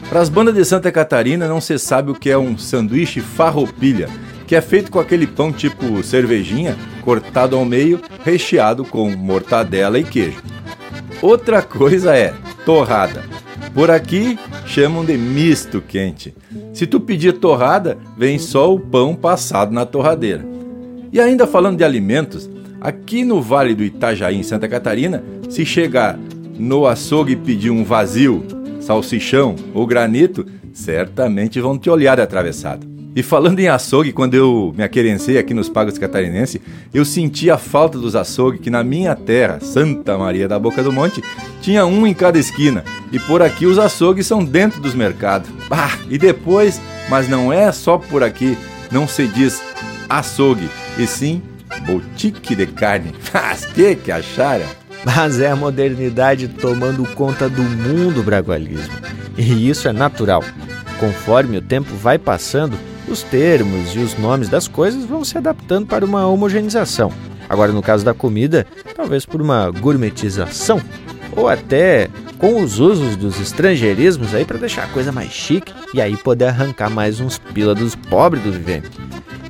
Para as bandas de Santa Catarina não se sabe o que é um sanduíche farroupilha, que é feito com aquele pão tipo cervejinha, cortado ao meio, recheado com mortadela e queijo. Outra coisa é torrada. Por aqui chamam de misto quente. Se tu pedir torrada, vem só o pão passado na torradeira. E ainda falando de alimentos, aqui no Vale do Itajaí, em Santa Catarina, se chegar no açougue e pedir um vazio, salsichão ou granito, certamente vão te olhar atravessado. E falando em açougue, quando eu me aquerencei aqui nos Pagos Catarinense, eu senti a falta dos açougues que na minha terra, Santa Maria da Boca do Monte, tinha um em cada esquina. E por aqui os açougues são dentro dos mercados. Ah, e depois, mas não é só por aqui, não se diz açougue, e sim boutique de carne. [laughs] Mas que que acharam? Mas é a modernidade tomando conta do mundo bragualismo. E isso é natural. Conforme o tempo vai passando, os termos e os nomes das coisas vão se adaptando para uma homogeneização. Agora, no caso da comida, talvez por uma gourmetização ou até com os usos dos estrangeirismos aí para deixar a coisa mais chique e aí poder arrancar mais uns pila dos pobres do vivente.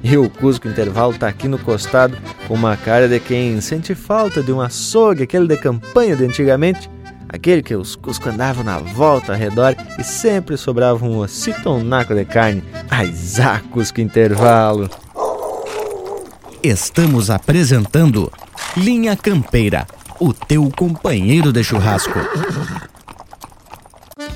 E o Cusco Intervalo tá aqui no costado com uma cara de quem sente falta de um açougue, aquele de campanha de antigamente, aquele que os Cusco andavam na volta ao redor e sempre sobrava um naco de carne. Ai, Cusco Intervalo! Estamos apresentando Linha Campeira, o teu companheiro de churrasco.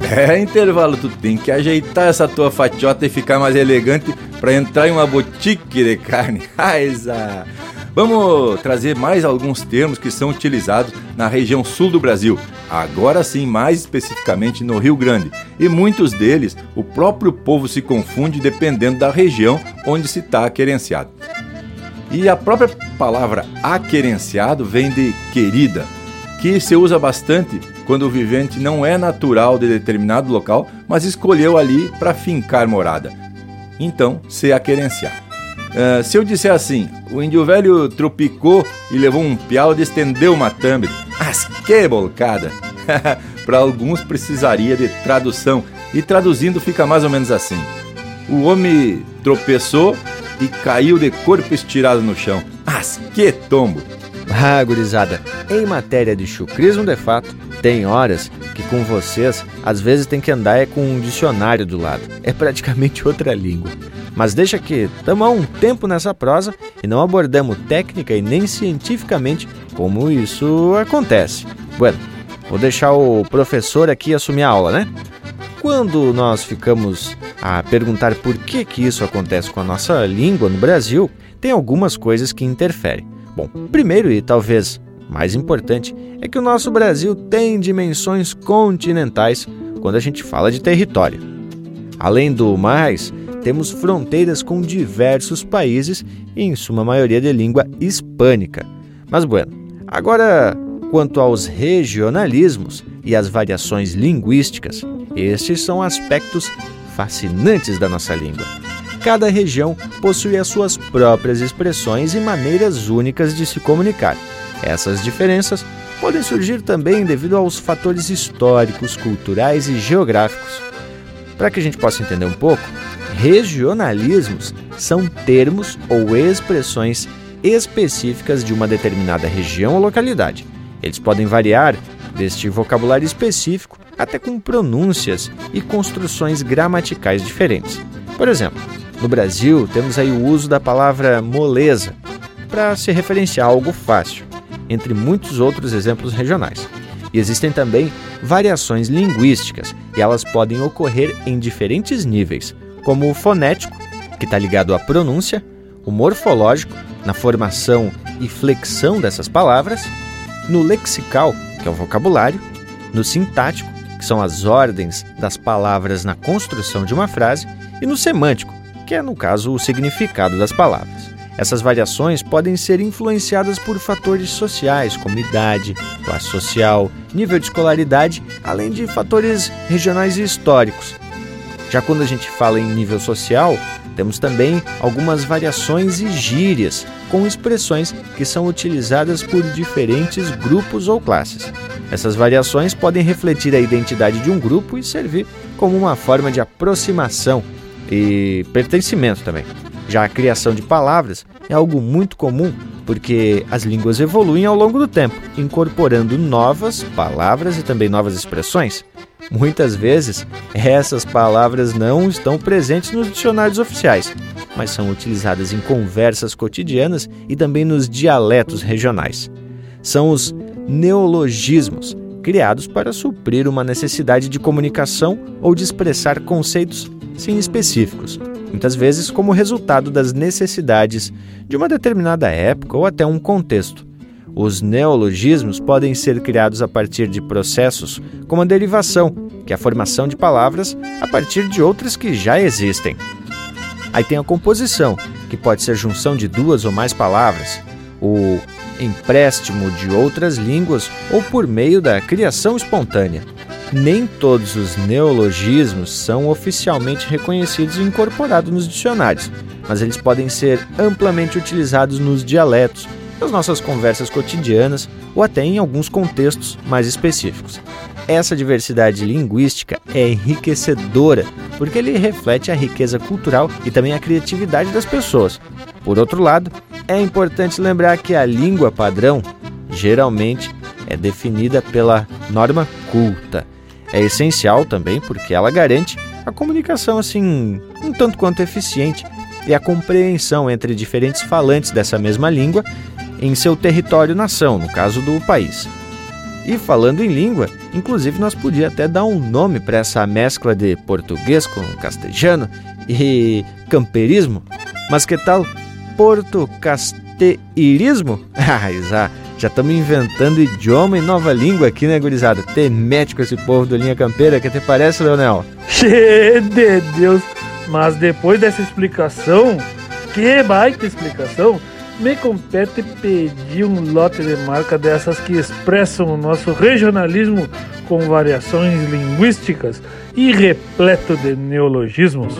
É, intervalo, tu tem que ajeitar essa tua fatiota e ficar mais elegante para entrar em uma boutique de carne. [laughs] Aiza! Vamos trazer mais alguns termos que são utilizados na região sul do Brasil, agora sim, mais especificamente no Rio Grande. E muitos deles o próprio povo se confunde dependendo da região onde se está querenciado. E a própria palavra aquerenciado vem de querida, que se usa bastante quando o vivente não é natural de determinado local, mas escolheu ali para fincar morada. Então, se aquerenciar. Uh, se eu disser assim, o índio velho tropicou e levou um piau de estender uma tambre. As que bolcada! [laughs] Para alguns precisaria de tradução, e traduzindo fica mais ou menos assim: O homem tropeçou e caiu de corpo estirado no chão. As que tombo! Ah, gurizada, em matéria de chucrismo de fato, tem horas que com vocês, às vezes tem que andar é com um dicionário do lado. É praticamente outra língua. Mas deixa que estamos há um tempo nessa prosa e não abordamos técnica e nem cientificamente como isso acontece. Bueno, vou deixar o professor aqui assumir a aula, né? Quando nós ficamos a perguntar por que, que isso acontece com a nossa língua no Brasil, tem algumas coisas que interferem. Bom, primeiro e talvez mais importante é que o nosso Brasil tem dimensões continentais quando a gente fala de território. Além do mais, temos fronteiras com diversos países e, em suma maioria, de língua hispânica. Mas, bueno, agora quanto aos regionalismos e as variações linguísticas, estes são aspectos fascinantes da nossa língua. Cada região possui as suas próprias expressões e maneiras únicas de se comunicar. Essas diferenças podem surgir também devido aos fatores históricos, culturais e geográficos. Para que a gente possa entender um pouco, Regionalismos são termos ou expressões específicas de uma determinada região ou localidade. Eles podem variar deste vocabulário específico até com pronúncias e construções gramaticais diferentes. Por exemplo, no Brasil temos aí o uso da palavra moleza para se referenciar a algo fácil, entre muitos outros exemplos regionais. E existem também variações linguísticas, e elas podem ocorrer em diferentes níveis, como o fonético, que está ligado à pronúncia, o morfológico, na formação e flexão dessas palavras, no lexical, que é o vocabulário, no sintático, que são as ordens das palavras na construção de uma frase, e no semântico, que é, no caso, o significado das palavras. Essas variações podem ser influenciadas por fatores sociais, como idade, classe social, nível de escolaridade, além de fatores regionais e históricos, já quando a gente fala em nível social, temos também algumas variações e gírias, com expressões que são utilizadas por diferentes grupos ou classes. Essas variações podem refletir a identidade de um grupo e servir como uma forma de aproximação e pertencimento também. Já a criação de palavras é algo muito comum porque as línguas evoluem ao longo do tempo, incorporando novas palavras e também novas expressões. Muitas vezes, essas palavras não estão presentes nos dicionários oficiais, mas são utilizadas em conversas cotidianas e também nos dialetos regionais. São os neologismos, criados para suprir uma necessidade de comunicação ou de expressar conceitos sim específicos, muitas vezes como resultado das necessidades de uma determinada época ou até um contexto. Os neologismos podem ser criados a partir de processos como a derivação, que é a formação de palavras a partir de outras que já existem. Aí tem a composição, que pode ser junção de duas ou mais palavras, o empréstimo de outras línguas ou por meio da criação espontânea. Nem todos os neologismos são oficialmente reconhecidos e incorporados nos dicionários, mas eles podem ser amplamente utilizados nos dialetos nas nossas conversas cotidianas ou até em alguns contextos mais específicos. Essa diversidade linguística é enriquecedora porque ele reflete a riqueza cultural e também a criatividade das pessoas. Por outro lado, é importante lembrar que a língua padrão geralmente é definida pela norma culta. É essencial também porque ela garante a comunicação assim um tanto quanto eficiente e a compreensão entre diferentes falantes dessa mesma língua em seu território-nação, no caso do país. E falando em língua, inclusive nós podíamos até dar um nome para essa mescla de português com castelhano e camperismo. Mas que tal portocasteirismo? [laughs] Ah, já já estamos inventando idioma e nova língua aqui, né, gurizada? Temético esse povo do Linha Campeira, que te parece, Leonel? [laughs] Che de Deus! Mas depois dessa explicação, que baita explicação, me compete pedir um lote de marca dessas que expressam o nosso regionalismo com variações linguísticas e repleto de neologismos.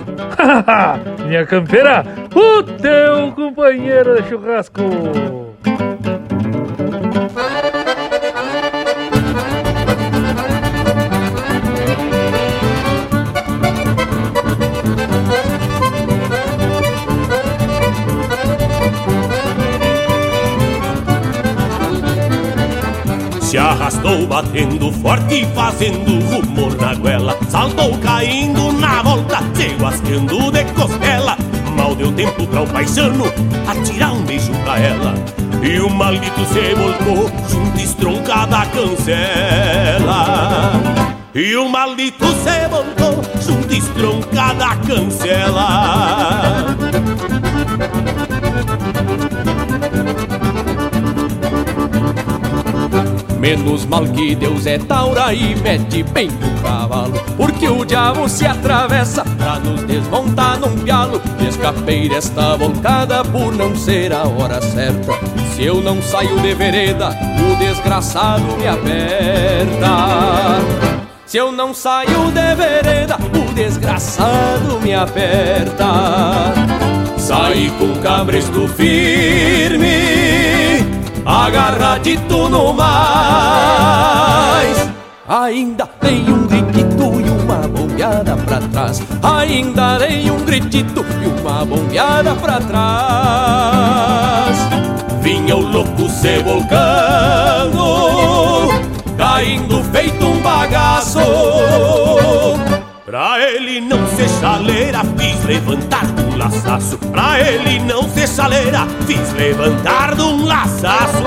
[laughs] Minha campeira, o teu companheiro de churrasco! Arrastou batendo forte fazendo rumor na goela. Saltou caindo na volta, se guasqueando de costela. Mal deu tempo pra o paisano atirar um beijo pra ela. E o maldito se voltou junto estroncada a cancela. E o maldito se voltou junto estroncada a cancela Menos mal que Deus é taura e mete bem no cavalo. Porque o diabo se atravessa pra nos desmontar num pialo Escapeira esta volcada por não ser a hora certa. Se eu não saio de vereda, o desgraçado me aperta. Se eu não saio de vereda, o desgraçado me aperta. Saí com cabresto firme agarradito no mais. Ainda tem um gritito e uma bombeada pra trás. Ainda tem um gritito e uma bombeada pra trás. Vinha o louco se volcando, caindo feito um bagaço. Pra ele não ser chaleira, fiz levantar de um laçaço. Pra ele não ser chaleira, fiz levantar de um laçaço.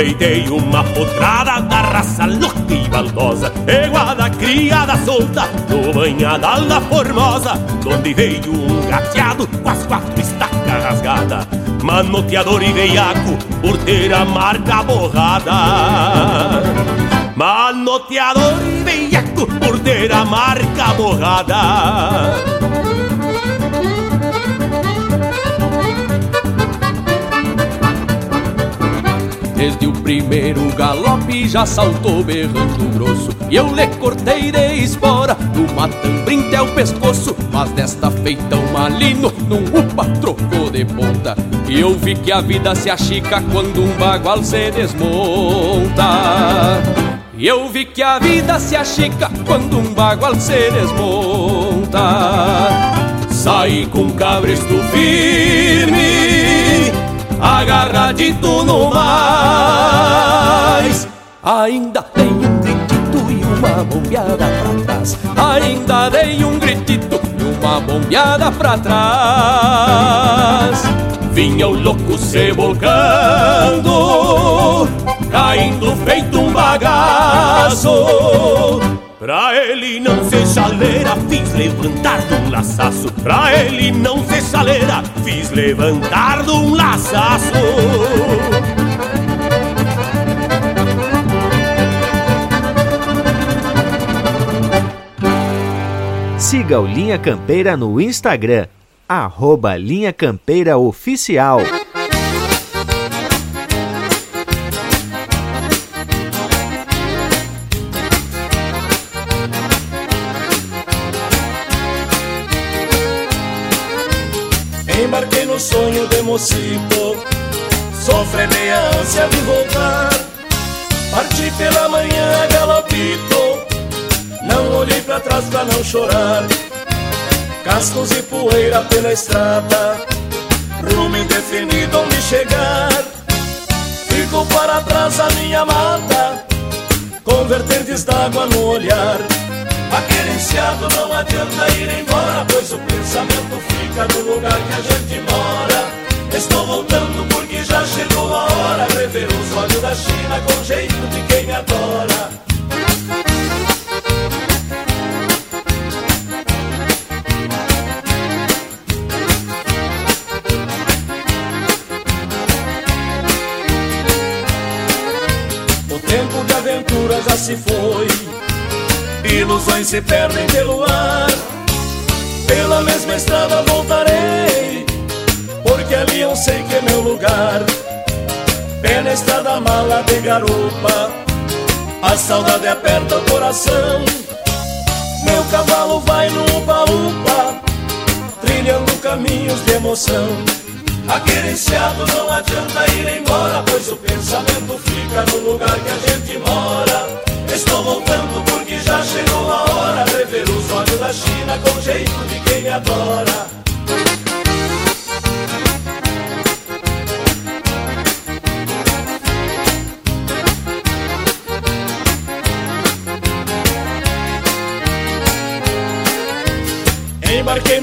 Empreitei uma potrada da raça louca e baldosa Igual a criada solta do banhadal da Formosa Donde veio um gateado com as quatro estacas rasgadas Manoteador e veiaco por ter a marca borrada. Manoteador e veiaco por ter a marca borrada Desde o primeiro galope já saltou berrando grosso. E eu lhe cortei de espora matambrim até o pescoço. Mas desta feita o malino num upa trocou de ponta. E eu vi que a vida se achica quando um bagual se desmonta. E eu vi que a vida se achica quando um bagual se desmonta. Saí com cabresto firme agarradito no mais. Ainda tem um gritito e uma bombeada pra trás. Ainda dei um gritito e uma bombeada pra trás. Vinha o louco se volcando, caindo feito um bagaço. Pra ele não ser chaleira, fiz levantar de um laçaço. Pra ele não ser chaleira, fiz levantar de um laçaço. Siga o Linha Campeira no Instagram, arroba Linha Campeira Oficial. De mocito. Sofrerei a ânsia de voltar. Parti pela manhã galopito. Não olhei pra trás pra não chorar. Cascos e poeira pela estrada. Rumo indefinido onde chegar. Fico para trás a minha mata. Com vertentes d'água no olhar. Aquerenciado não adianta ir embora Pois o pensamento fica no lugar que a gente mora Estou voltando porque já chegou a hora. Rever os olhos da China com jeito de quem me adora. O tempo de aventura já se foi. Ilusões se perdem pelo ar. Pela mesma estrada voltarei Porque ali eu sei que é meu lugar. Pé na estrada mala de garupa. A saudade aperta o coração. Meu cavalo vai no upa-upa Trilhando caminhos de emoção. Aquerenciado não adianta ir embora Pois o pensamento fica no lugar que a gente mora. Estou voltando porque já chegou a hora Rever os olhos da China com jeito de quem me adora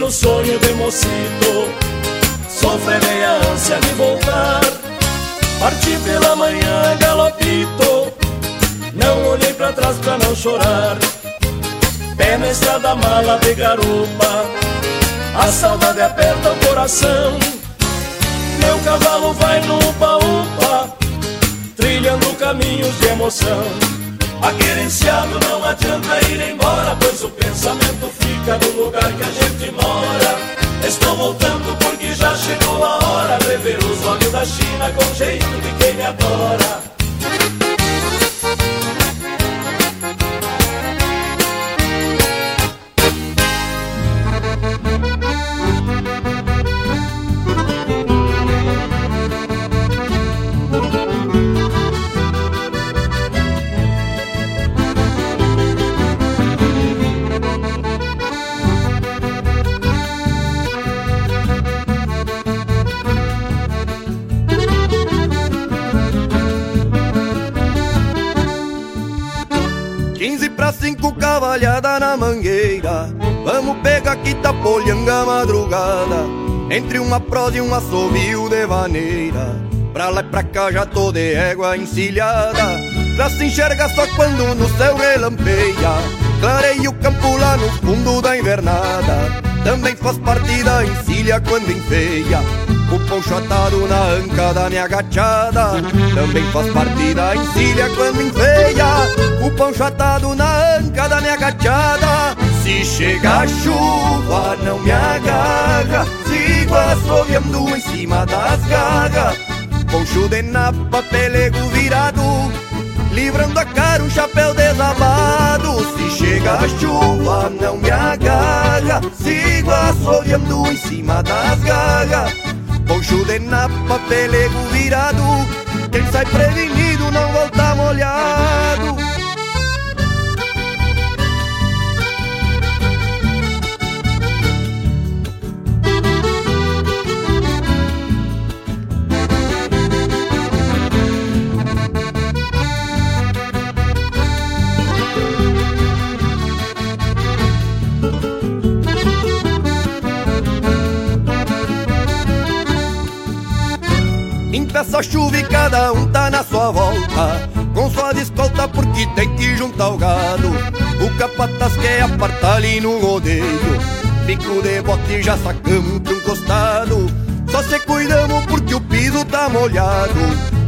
No sonho de mocito. Sofrerei a ânsia de voltar. Parti pela manhã galopito. Não olhei pra trás pra não chorar. Pé na estrada mala de garupa. A saudade aperta o coração. Meu cavalo vai no upa-upa Trilhando caminhos de emoção Aquerenciado não adianta ir embora Pois o pensamento fica no lugar que a gente mora. Estou voltando porque já chegou a hora Rever os olhos da China com jeito de quem me adora pra cinco cavalhada na mangueira. Vamos pegar que tá polhanga madrugada. Entre uma prosa e um assovio de vaneira. Pra lá e pra cá já tô de égua encilhada. Já se enxerga só quando no céu relampeia. Clareia o campo lá no fundo da invernada. Também faz parte da encilha quando enfeia o poncho atado na anca da minha gachada Também faz parte da encilha quando enfeia. O poncho atado na anca da minha gachada Se chega a chuva não me agarra. Sigo assoviando em cima das garras. Poncho de napa, pelego virado. Livrando a cara um chapéu desabado. Se chega a chuva não me agarra. Sigo assoviando em cima das garras Poncho de napa, pelego virado. Quem sai prevenido não volta molhado Empeça a chuva e cada um tá na sua volta. Com sua escolta porque tem que juntar o gado. O capataz quer apartar ali no rodeio. Pico de bote já sacamos pra um costado Só se cuidamos porque o piso tá molhado.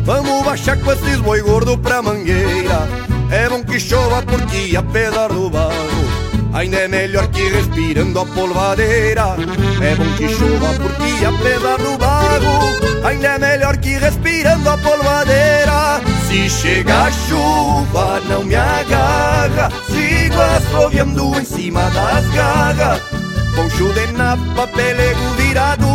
Vamos baixar com esses boi gordo pra mangueira. É bom que chova porque apesar do barro Ainda é melhor que respirando a polvadeira. É bom que chova porque apesar do barro. Ainda é melhor que respirando a polvadeira. Se chega a chuva não me agarra. Sigo assoviando em cima das garras. Poncho de napa, pelego virado.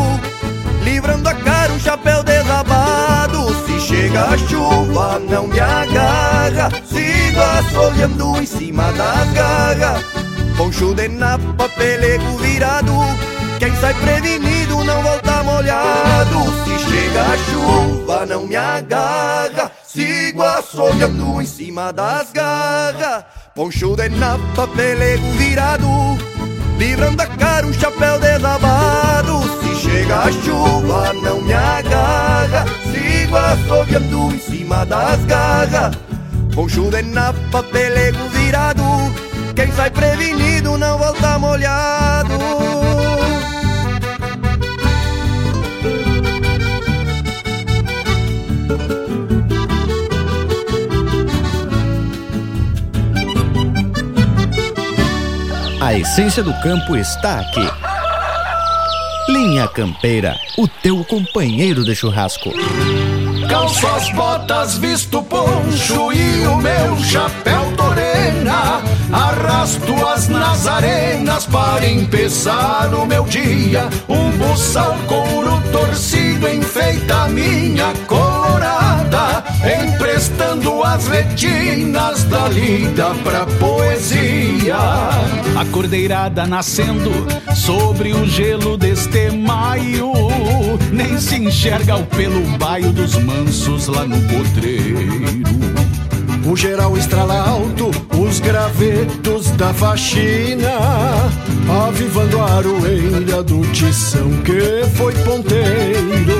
Livrando a cara um chapéu desabado. Se chega a chuva, não me agarra, sigo assoviando em cima das garras. Poncho de napa, pelego virado, quem sai prevenido não volta molhado. Se chega a chuva, não me agarra, sigo assoviando em cima das garras. Poncho de napa, pelego virado, livrando a cara um chapéu desabado. Se chega a chuva, não me agarra, sigo assoviando em cima das garras. Poncho de napa, pelego virado, quem sai prevenido não volta molhado. A essência do campo está aqui. Linha Campeira, o teu companheiro de churrasco. Calço as botas, visto poncho e o meu chapéu torena. Arrasto as nazarenas para empezar o meu dia. Um buçal couro torcido enfeita minha colorada. Emprestando as retinas da lida pra poesia. A cordeirada nascendo sobre o gelo deste maio. Nem se enxerga o pelo baio dos mansos lá no potreiro. O geral estrala alto, os gravetos da faxina, avivando a aroeira do tição que foi ponteiro.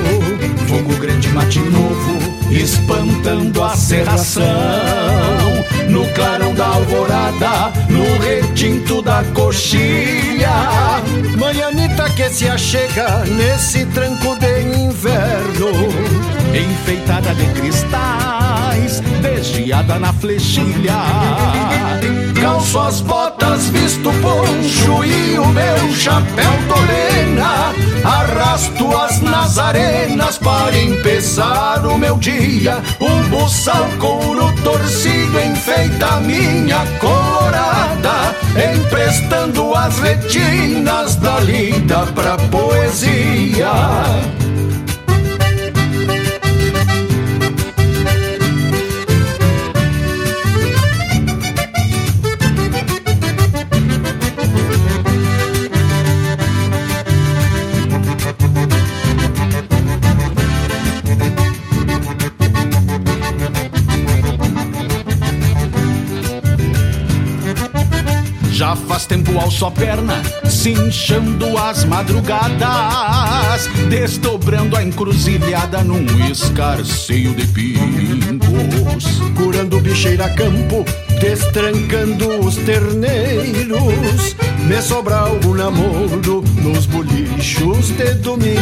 Fogo grande mate novo, espantando a serração. No clarão da alvorada, no retinto da coxilha. Manhanita que se achega nesse tranco de inverno, enfeitada de cristais, desviada na flechilha. Calço as botas, visto poncho e o meu chapéu torena. Arrasto as nazarenas para empezar o meu dia. Um buçal couro torcido enfeita minha colorada, emprestando as retinas da lida pra poesia. Só perna, cinchando as madrugadas, desdobrando a encruzilhada num escarceio de pingos. curando bicheira campo, destrancando os terneiros. Me sobra algum namoro nos bolichos de domingo.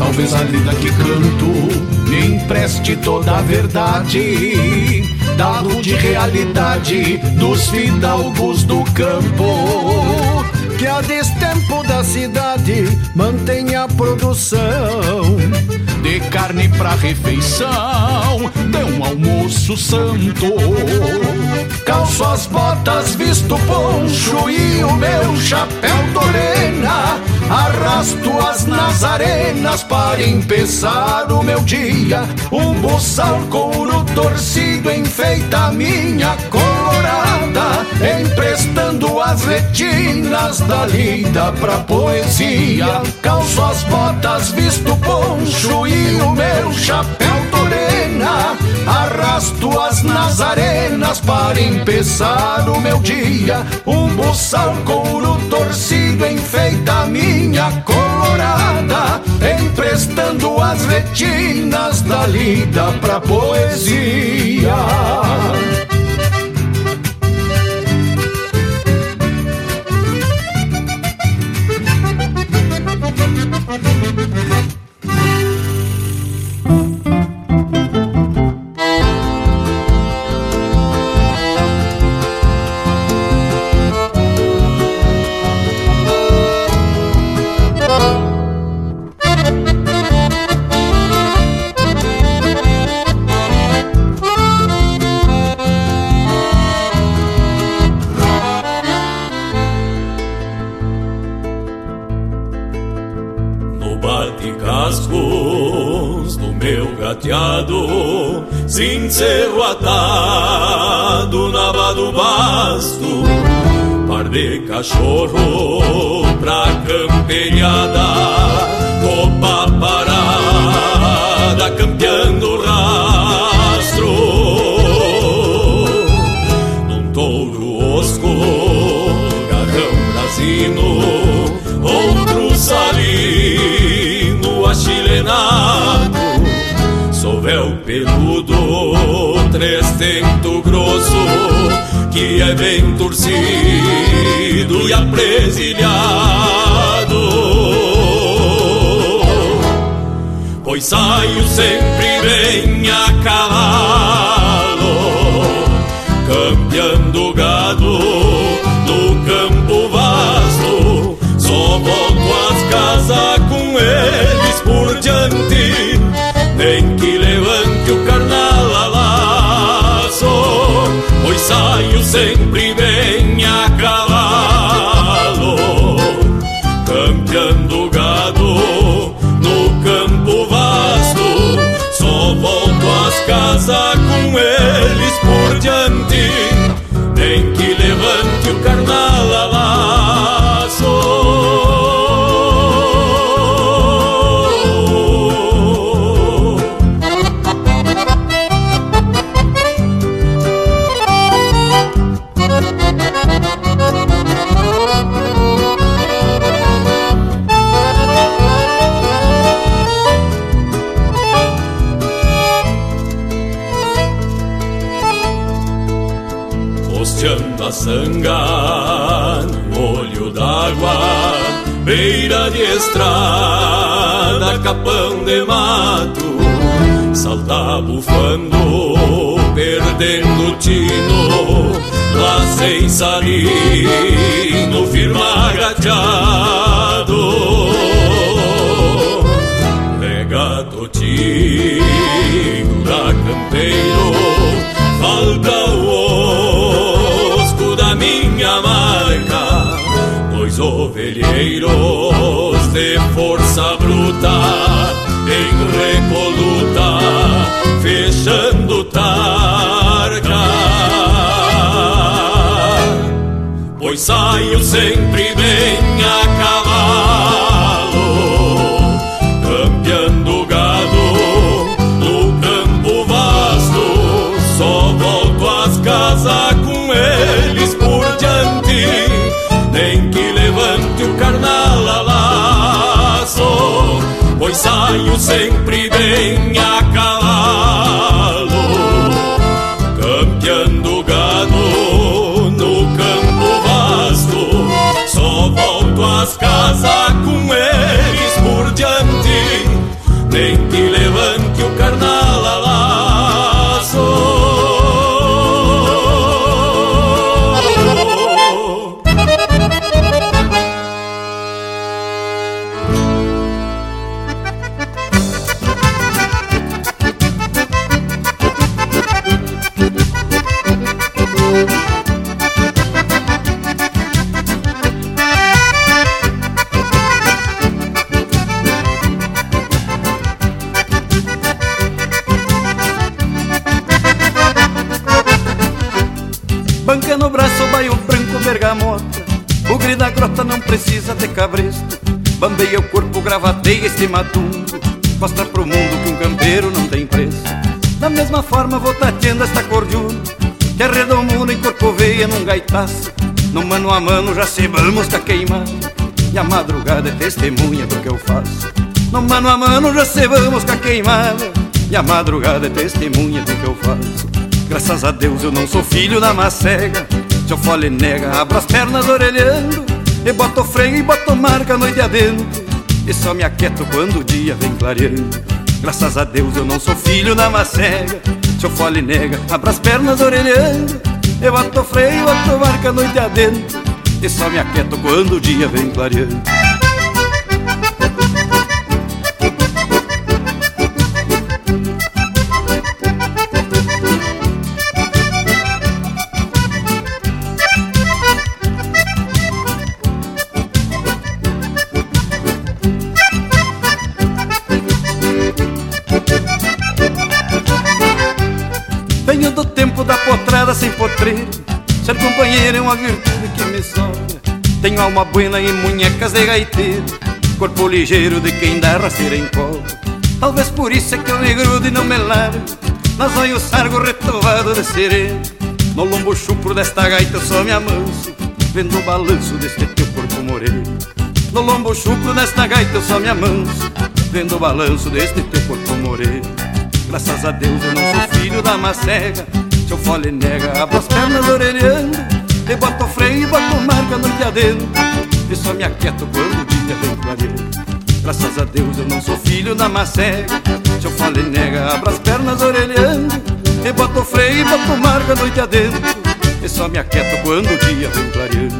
Talvez a lida que canto me empreste toda a verdade, dado de realidade dos fidalgos do campo. Que a destempo da cidade mantenha a produção de carne pra refeição, de um almoço santo. Calço as botas, visto poncho e o meu chapéu torena. Arrasto as nazarenas para empezar o meu dia. Um buçal couro torcido enfeita minha colorada, emprestando as retinas da lida pra poesia. Calço as botas, visto poncho e o meu chapéu torena. Arrasto as nazarenas para empezar o meu dia. Um buçal couro torcido enfeita minha colorada, emprestando as retinas da lida pra poesia. Sincero atado na do basto, par de cachorro pra camperiada, é bem torcido e apresilhado. Pois saio sempre bem a cavalo, campeando saio estrada, capão de mato, salta bufando, perdendo tino, lá sem salino, firma gateado. Pega totinho da campeiro, falta o minha marca, dois ovelheiros de força bruta, em recoluta, fechando tarca. Pois saio sempre bem saio sempre bem gravateia este matumbo Mostra pro mundo que um campeiro não tem preço. Da mesma forma vou tateando esta cordiona Que arredomuna em corpo veia num gaitaço. No mano a mano já cebamos com a queimada E a madrugada é testemunha do que eu faço. No mano a mano já cebamos com a queimada E a madrugada é testemunha do que eu faço. Graças a Deus eu não sou filho da macega se eu fole nega, abro as pernas orelhando. E boto freio e boto marca noite adentro E só me aquieto quando o dia vem clareando. Graças a Deus eu não sou filho da macega Se eu fole nega, abro as pernas orelhando. E boto freio boto marca noite adentro. E só me aquieto quando o dia vem clareando sem potreiro. Ser companheiro é uma virtude que me sobra. Tenho alma buena e munhecas de gaiteiro. Corpo ligeiro de quem dá rasteira em colo. Talvez por isso é que eu me grudo e não me largo. Nas olhos sargo retovado de sereno. No lombo chupro desta gaita eu só me amanso. Vendo o balanço deste teu corpo moreno. No lombo chupro desta gaita eu só me amanso. Vendo o balanço deste teu corpo moreno. Graças a Deus eu não sou filho da macega Se eu fole nega, abro as pernas orelhando E boto freio e boto marca noite adentro E só me aquieto quando o dia vem clareando Graças a Deus eu não sou filho da macega Se eu fole nega, abro as pernas orelhando E boto freio e boto marca noite adentro E só me aquieto quando o dia vem clareando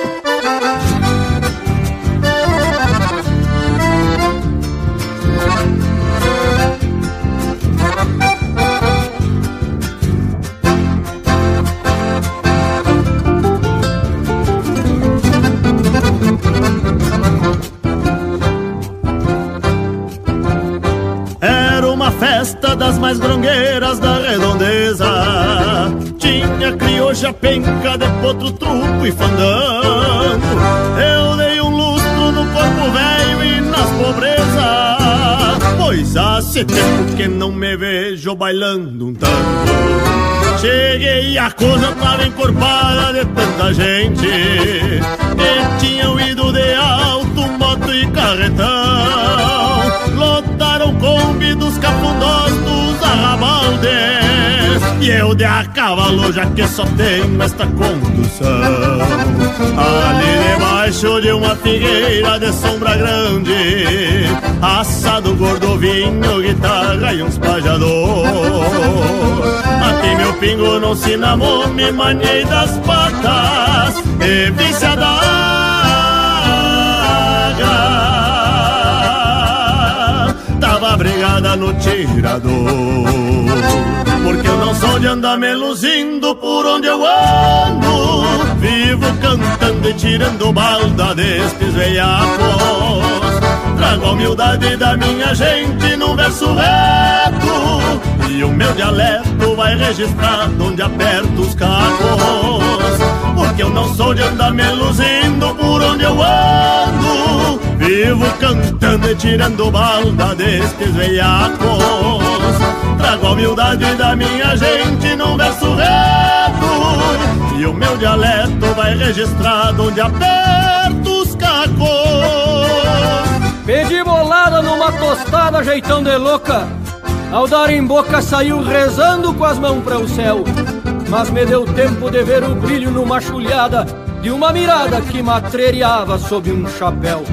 Penca de potro, truco e fandango. Eu dei um lustro no corpo velho e nas pobrezas. Pois há tempo que não me vejo bailando um tango. Cheguei a coisa tava encorpada de tanta gente E tinham ido de alto, moto e carretão. Lotaram Kombi dos dos arrabaldes E eu de a cavalo já que só tenho esta condução. Ali debaixo de uma figueira de sombra grande Assado gordo, vinho, guitarra e uns pajador. Aqui meu pingo não se namou, me manhei das patas E daga Tava brigada no tirador Porque eu não sou de andar me luzindo por onde eu ando. Vivo cantando e tirando balda destes veiacos. Trago a humildade da minha gente num verso reto. E o meu dialeto vai registrado onde aperto os cacos. Porque eu não sou de andar me luzindo por onde eu ando. Vivo cantando e tirando balda destes veiacos Trago a humildade da minha gente num verso reto E o meu dialeto vai registrado onde aperto os cacos Pedi bolada numa tostada, jeitão de louca. Ao dar em boca, saiu rezando com as mãos para o céu. Mas me deu tempo de ver o brilho numa chulhada de uma mirada que matreiriava sob um chapéu.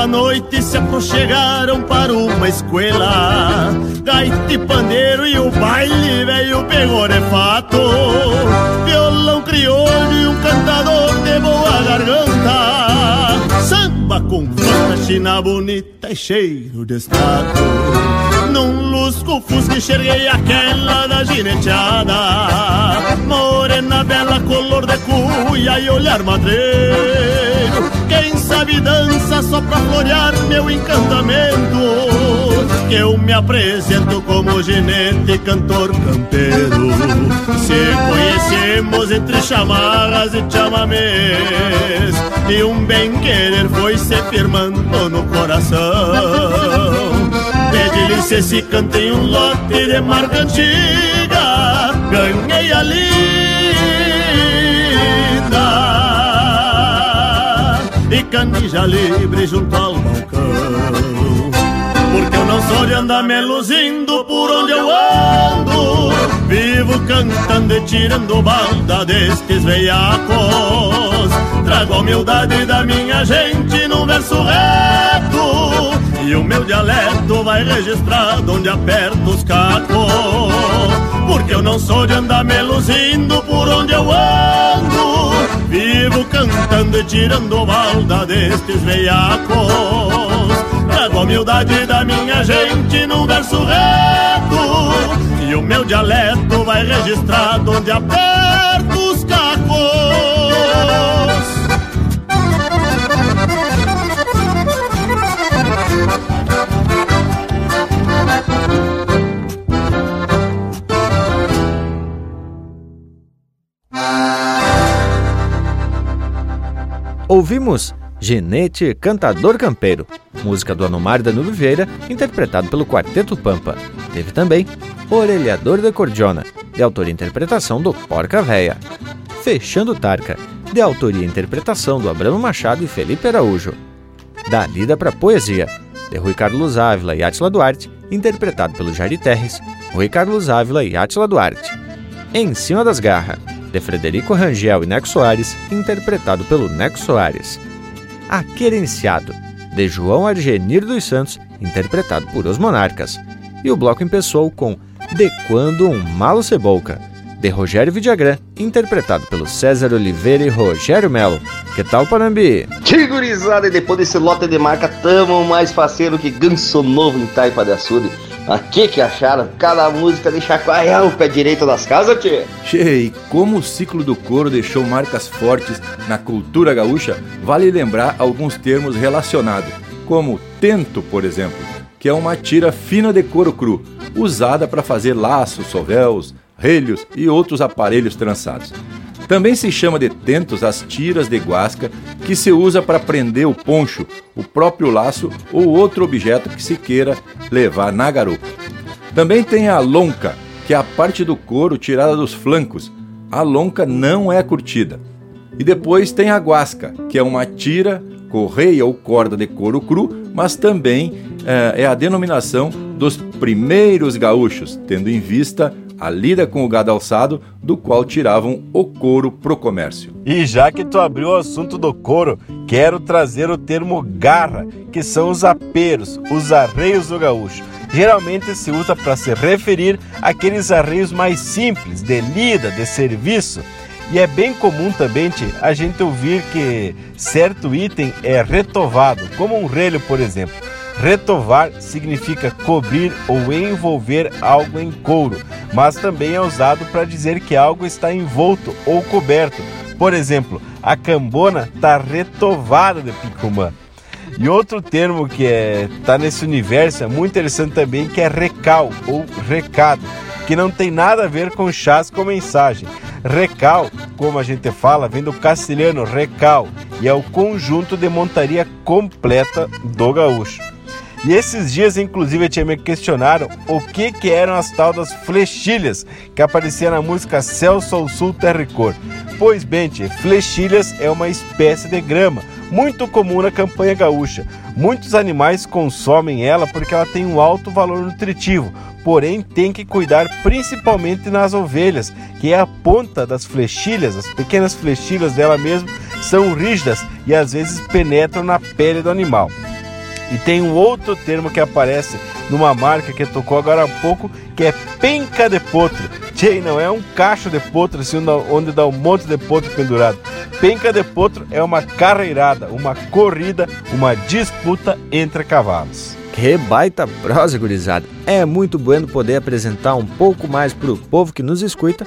A noite se aproxegaram para uma escola Gaita e pandeiro e o baile veio pegou de fato. Violão crioulo e um cantador de boa garganta. Samba com fanta, china bonita e cheiro de estado Num lusco fusca enxerguei aquela da gineteada. Morena bela, color de cuia e olhar madreiro Quem sabe dança só pra florear meu encantamento. Que eu me apresento como ginete cantor campeiro. Se conhecemos entre chamarras e chamamês E um bem querer foi se firmando no coração. Pede licença se cantei um lote de marca antiga Ganhei a canija livre junto ao balcão. Porque eu não sou de andar me luzindo por onde eu ando. Vivo cantando e tirando balda destes veiacos Trago a humildade da minha gente num verso reto. E o meu dialeto vai registrado onde aperto os cacos. Porque eu não sou de andar me luzindo por onde eu ando e tirando balda destes veiacos. Trago a humildade da minha gente num verso reto E o meu dialeto vai registrado onde aperto os cacos Ouvimos Genete Cantador Campeiro, música do Anomar da Vieira, interpretado pelo Quarteto Pampa. Teve também Orelhador da Cordiona, de autoria e interpretação do Porca Véia. Fechando Tarca, de autoria e interpretação do Abramo Machado e Felipe Araújo. Da Lida para Poesia, de Rui Carlos Ávila e Átila Duarte, interpretado pelo Jari Terres, Rui Carlos Ávila e Átila Duarte. Em Cima das Garras, de Frederico Rangel e Neco Soares, interpretado pelo Neco Soares. Aquerenciado, de João Argenir dos Santos, interpretado por Os Monarcas. E o bloco empeçou com De Quando um Malo Cebolca, de Rogério Vidagrã, interpretado pelo César Oliveira e Rogério Melo. Que tal, Panambi? Tigurizada, e depois desse lote de marca, tamo mais faceiro que ganso novo em Taipa de Açude. Mas que acharam? Cada música de chacoalhar o pé direito das casas? Tchê, e como o ciclo do couro deixou marcas fortes na cultura gaúcha, vale lembrar alguns termos relacionados, como tento, por exemplo, que é uma tira fina de couro cru, usada para fazer laços, sovéus, relhos e outros aparelhos trançados. Também se chama de tentos as tiras de guasca que se usa para prender o poncho, o próprio laço ou outro objeto que se queira levar na garupa. Também tem a lonca, que é a parte do couro tirada dos flancos. A lonca não é curtida. E depois tem a guasca, que é uma tira, correia ou corda de couro cru, mas também é, é a denominação dos primeiros gaúchos, tendo em vista a lida com o gado alçado, do qual tiravam o couro pro comércio. E já que tu abriu o assunto do couro, quero trazer o termo garra, que são os aperos, os arreios do gaúcho. Geralmente se usa para se referir àqueles arreios mais simples, de lida, de serviço. E é bem comum também a gente ouvir que certo item é retovado, como um relho, por exemplo. Retovar significa cobrir ou envolver algo em couro, mas também é usado para dizer que algo está envolto ou coberto. Por exemplo, a cambona está retovada de picumã. E outro termo que está é, tá nesse universo é muito interessante também, que é recal ou recado, que não tem nada a ver com chás com mensagem. Recal, como a gente fala, vem do castelhano recal e é o conjunto de montaria completa do gaúcho. E esses dias, inclusive, tia, me questionaram o que, que eram as tal das flechilhas que apareciam na música Celso ao Sul Terra e Cor. Pois bem, flechilhas é uma espécie de grama muito comum na campanha gaúcha. Muitos animais consomem ela porque ela tem um alto valor nutritivo, porém tem que cuidar principalmente nas ovelhas, que é a ponta das flechilhas, as pequenas flechilhas dela mesmo, são rígidas e às vezes penetram na pele do animal. E tem um outro termo que aparece numa marca que tocou agora há pouco, que é penca de potro. Tchê, não é um cacho de potro assim onde dá um monte de potro pendurado. Penca de potro é uma carreirada, uma corrida, uma disputa entre cavalos. Que baita prosa, gurizada! É muito bueno poder apresentar um pouco mais para o povo que nos escuta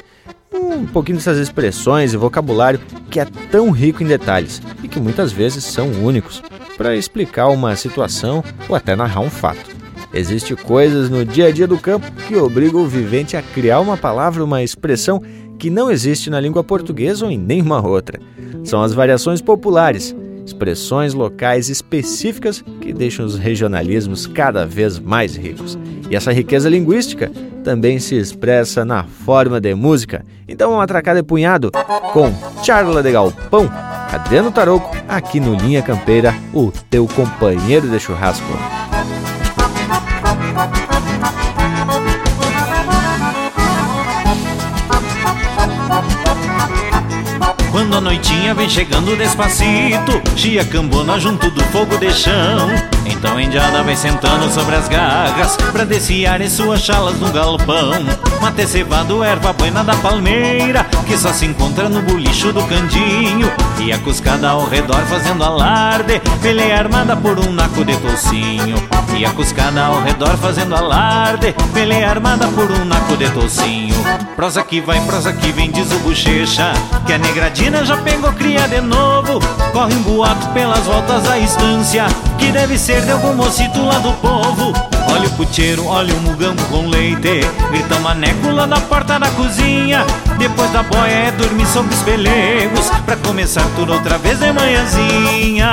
um pouquinho dessas expressões e vocabulário que é tão rico em detalhes e que muitas vezes são únicos para explicar uma situação ou até narrar um fato. Existem coisas no dia a dia do campo que obrigam o vivente a criar uma palavra, uma expressão que não existe na língua portuguesa ou em nenhuma outra. São as variações populares, expressões locais específicas que deixam os regionalismos cada vez mais ricos. E essa riqueza linguística também se expressa na forma de música. Então vamos atracar de punhado com Charla de Galpão, Adriano Taroco, aqui no Linha Campeira, o teu companheiro de churrasco. Quando a noitinha vem chegando despacito Chia cambona junto do fogo de chão. Então a indiada vai sentando sobre as garras Pra desfiar suas chalas no galpão. Mate cevado, erva buena da palmeira Que só se encontra no bolicho do candinho E a cuscada ao redor fazendo alarde. Peleia armada por um naco de tocinho E a cuscada ao redor fazendo alarde. Peleia armada por um naco de tocinho Prosa que vai, prosa que vem, diz o bochecha Que a negradina já pegou cria de novo. Corre um boato pelas voltas da estância Que deve ser de algum mocito lá do povo Olha o puteiro, olha o mugambo com leite. Grita maneco lá na porta da cozinha. Depois da boia é dormir sobre os pelegos. Pra começar tudo outra vez de manhãzinha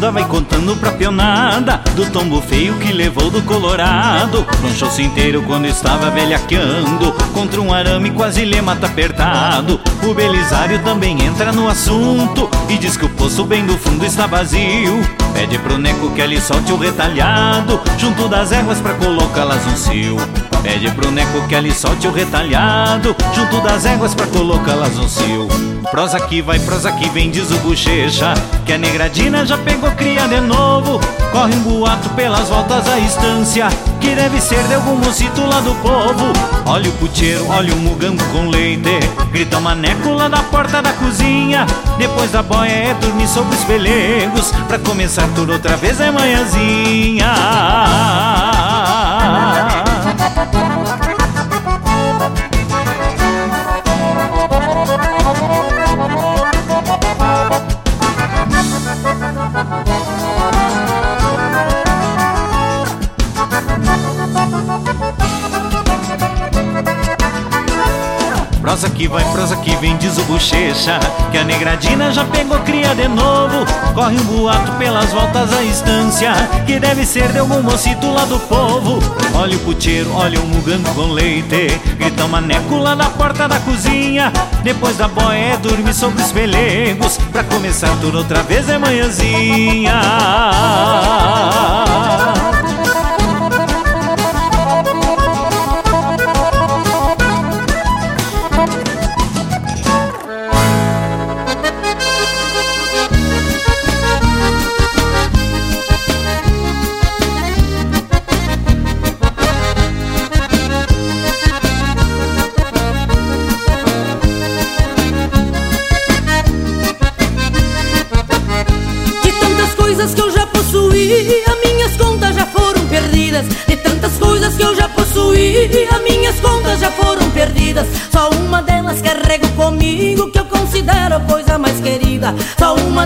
Cacunda vai contando pra pionada Do tombo feio que levou do Colorado. Tronchou-se inteiro quando estava velhaqueando Contra um arame quase lhe mata apertado. O Belisário também entra no assunto E diz que o poço bem do fundo está vazio. Pede pro Neco que ele solte o retalhado Junto das éguas pra colocá-las no cio Pede pro Neco que ele solte o retalhado Junto das éguas pra colocá-las no cio. Prosa que vai, prosa que vem, diz o bochecha Que a negradina já pegou cria de novo. Corre um boato pelas voltas da estância Que deve ser de algum mocito lá do povo. Olha o puteiro, olha o mugambo com leite Grita maneco lá da porta da cozinha. Depois da boia é dormir sobre os pelegos Pra começar tudo outra vez é manhãzinha que vai, prosa que vem, diz o bochecha Que a negradina já pegou cria de novo. Corre um boato pelas voltas da estância Que deve ser de algum mocito lá do povo. Olha o puteiro, olha o mugambo com leite Grita maneco lá na porta da cozinha. Depois da boia é dormir sobre os pelegos Pra começar tudo outra vez é manhãzinha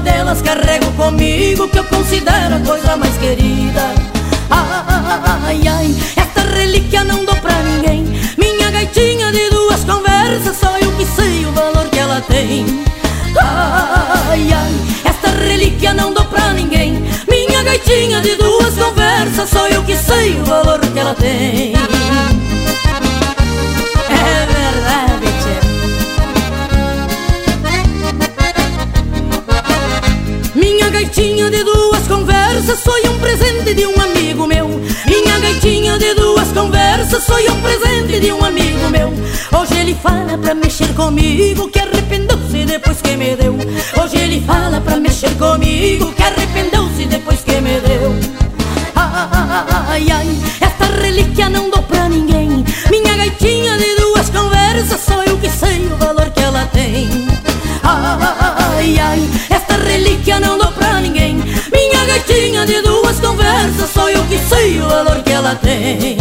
delas carrego comigo que eu considero a coisa mais querida. Ai, ai, esta relíquia não dou pra ninguém. Minha gaitinha de duas conversas, só eu que sei o valor que ela tem. Ai, ai, esta relíquia não dou pra ninguém. Minha gaitinha de duas conversas, só eu que sei o valor que ela tem. Foi um presente de um amigo meu. Hoje ele fala pra mexer comigo que arrependeu-se depois que me deu. Hoje ele fala pra mexer comigo que arrependeu-se depois que me deu. Ai, ai, esta relíquia não dou pra ninguém. Minha gaitinha de duas conversas, só eu que sei o valor que ela tem. Ai, ai, esta relíquia não dou pra ninguém. Minha gaitinha de duas conversas, só eu que sei o valor que ela tem.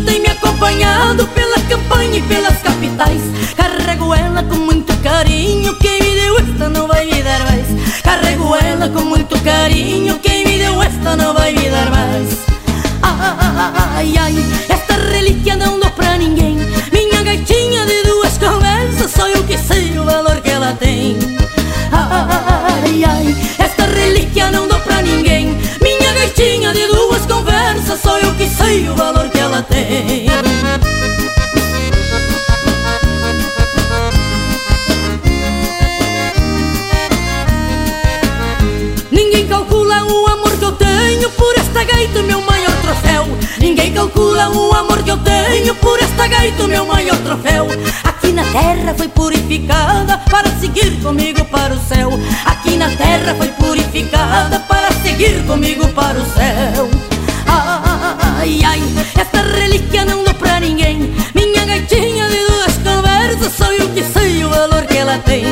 Tem me acompanhado pela campanha e pelas capitais. Carrego ela com muito carinho, quem me deu esta não vai me dar mais. Carrego ela com muito carinho, quem me deu esta não vai me dar mais. Ai, ai, esta relíquia não o valor que ela tem. Ninguém calcula o amor que eu tenho por esta gaita, meu maior troféu. Ninguém calcula o amor que eu tenho por esta gaita, meu maior troféu. Aqui na terra foi purificada para seguir comigo para o céu. Aqui na terra foi purificada para seguir comigo para o céu. Ai, ai, esta relíquia não dou pra ninguém. Minha gaitinha de duas conversas, sou eu que sei o valor que ela tem.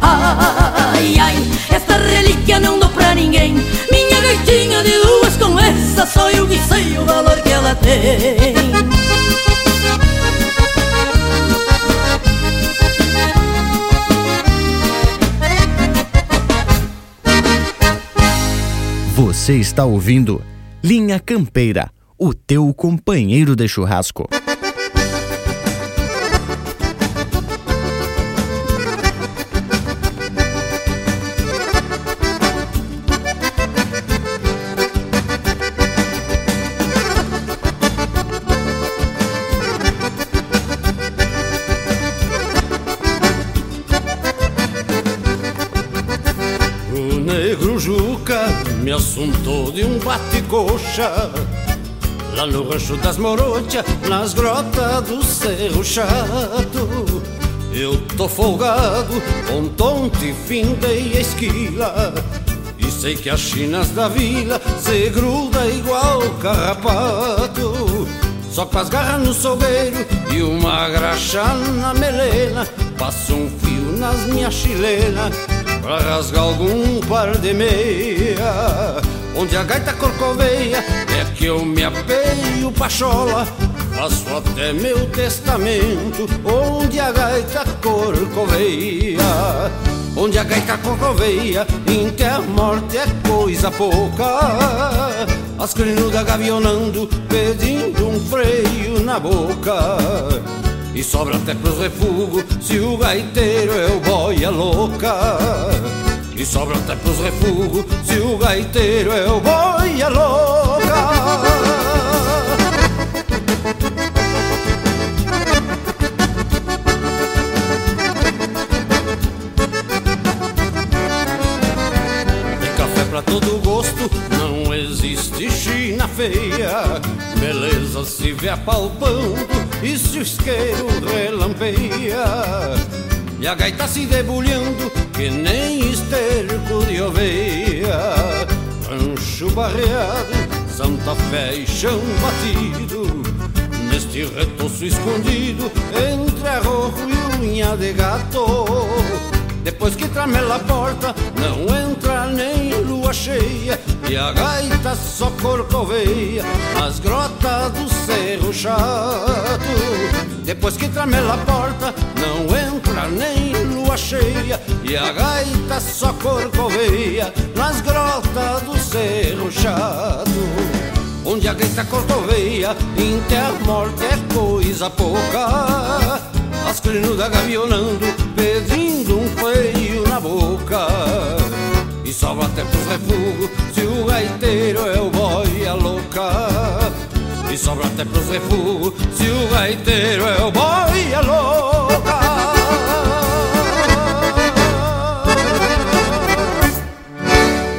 Ai, ai, esta relíquia não dou pra ninguém. Minha gaitinha de duas conversas, sou eu que sei o valor que ela tem. Você está ouvindo Linha Campeira, o teu companheiro de churrasco. O negro Juca me assuntou de um bate-coxa Lá no rancho das Morochas, nas grotas do Cerro Chato. Eu tô folgado, com tonte findei a esquila. E sei que as chinas da vila se gruda igual carrapato. Só com as garras no sogueiro e uma graxa na melena Passo um fio nas minhas chilenas Pra rasgar algum par de meia Onde a gaita corcoveia É que eu me apeio pachola. Faço até meu testamento Onde a gaita corcoveia. Onde a gaita corcoveia Enterra morte é coisa pouca. As crinudas gavionando Pedindo um freio na boca e sobra até pros refugos se o gaiteiro é o boia louca. E sobra até pros refugos se o gaiteiro é o boia louca. Pra todo gosto, não existe China feia. Beleza se vê apalpando e se o isqueiro relampeia. E a gaita se debulhando que nem esterco de oveia. Rancho barreado, Santa Fé e chão batido. Neste retoço escondido entre arrojo e unha de gato. Depois que tramela a porta, não entra nem cheia E a gaita só corcoveia nas grotas do Cerro Chato. Depois que tramela a porta, não entra nem lua cheia E a gaita só corcoveia nas grotas do Cerro Chato. Onde a gaita corcoveia, inter morte é coisa pouca. As crinudas gavionando, pedindo um feio na boca sobra até pros refugos, se o gaiteiro é o boia louca E sobra até pros refugos, se o gaiteiro é o boia louca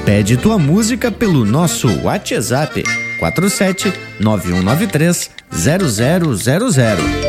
Pede tua música pelo nosso WhatsApp 47 9193 0000.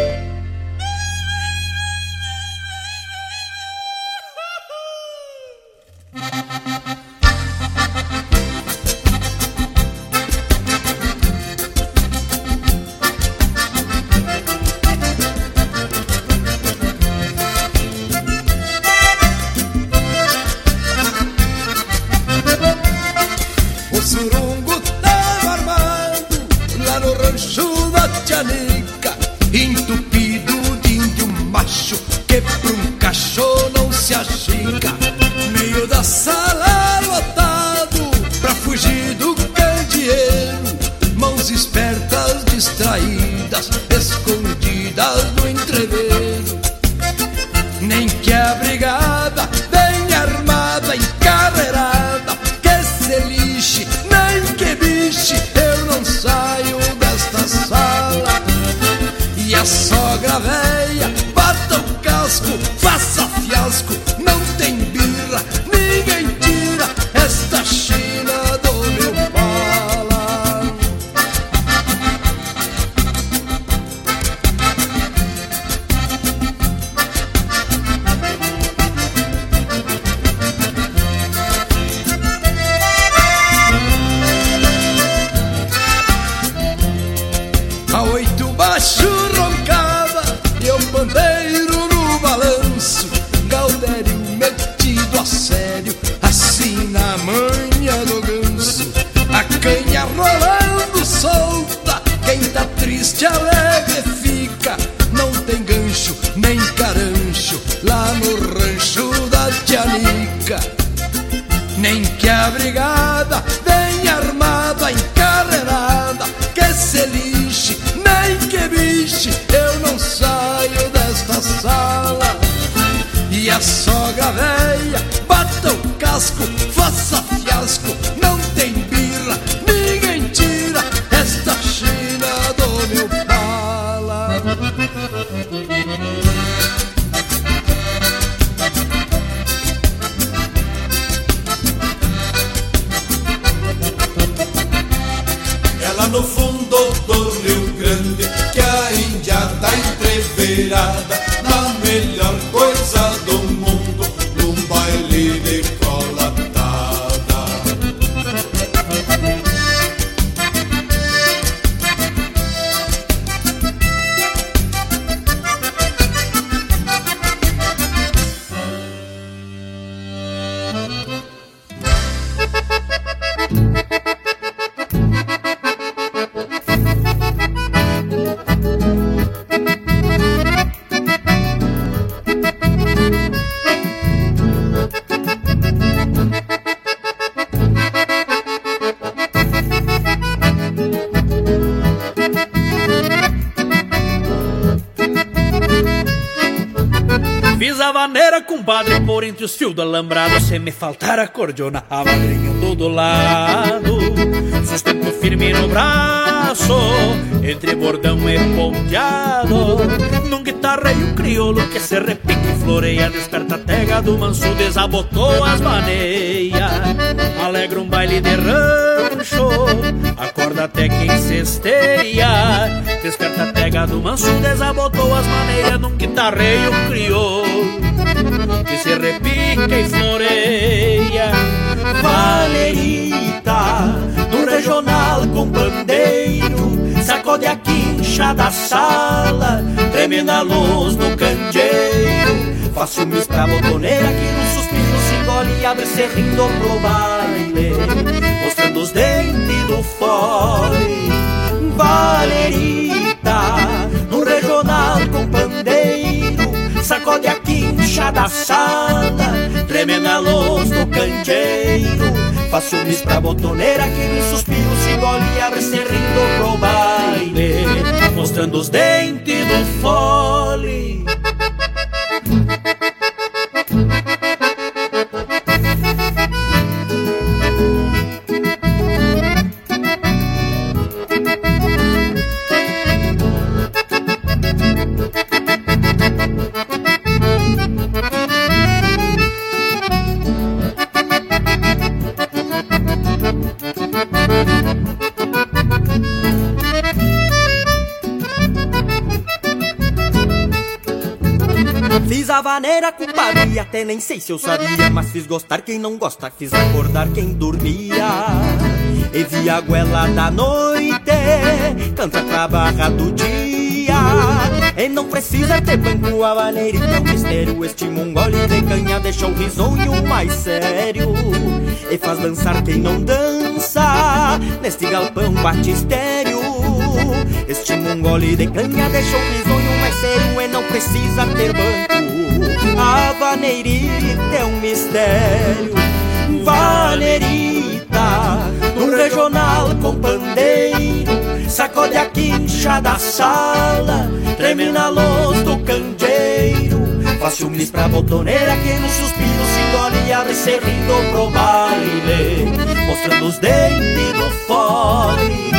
Do alambrado. Se me faltar a cordiona, a madrinha ando do lado. Sustento firme no braço, entre bordão e ponteado. Num guitarreio crioulo que se repique e floreia. Desperta a tega do manso, desabotou as maneias. Alegra um baile de rancho, acorda até quem cesteia. Desperta a tega do manso, desabotou as maneiras. Num guitarreio crioulo que se repica e floreia. Valerita, no regional com pandeiro, sacode a quincha da sala, treme na luz do candeeiro. Faço um pra botoneira que no suspiro se engole e abre serrindo pro baile, mostrando os dentes do fole. Valerita, no regional com pandeiro, sacode a quincha da sala, treme na luz do candeeiro. Faço mis pra botoneira que no suspiro se engole e abre serrindo pro baile, mostrando os dentes do fole. Fiz a vaneira com padre, até nem sei se eu sabia, mas fiz gostar quem não gosta, fiz acordar quem dormia. E vi a goela da noite, canta pra barra do dia. E não precisa ter banco, a vaneira e teu mistério. Este mongole de canha deixa o risonho mais sério. E faz dançar quem não dança, neste galpão batistério. Este mongole de canha deixa o risonho mais sério e não precisa ter banco. A vaneirita é um mistério. Vaneirita, no regional com pandeiro, sacode a quincha da sala, treme na luz do candeeiro. Faz ciúmes pra botoneira que no suspiro se engole e abre serrindo pro baile, mostrando os dentes do fole.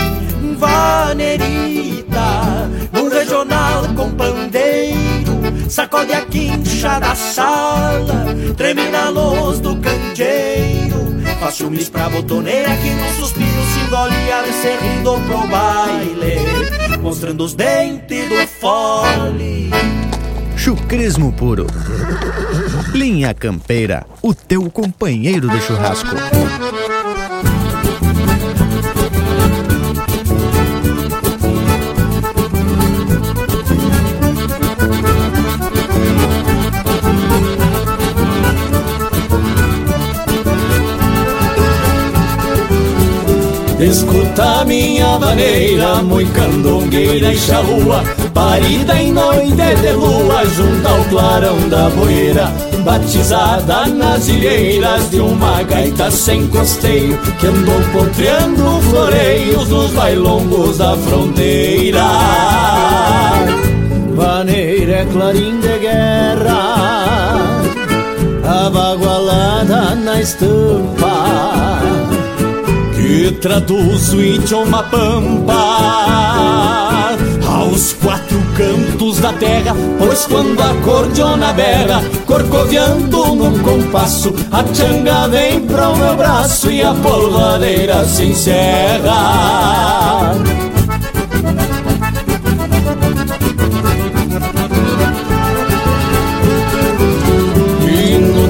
Sacode a quincha da sala Treme na luz do candeeiro Faz ciúmes pra botoneira que no suspiro se engole descer rindo pro baile Mostrando os dentes do fole Chucrismo puro. Linha Campeira, o teu companheiro de churrasco. Escuta minha vaneira, muito candongueira e charrua Parida em noite de lua, junto ao clarão da boeira Batizada nas ilheiras de uma gaita sem costeio Que andou potreando floreios nos bailongos da fronteira. Vaneira é clarim de guerra Abagualada na estampa que traduz o idioma pampa aos quatro cantos da terra, pois quando a cordiona berra, corcoviando no compasso, a changa vem pro meu braço e a polvadeira se encerra.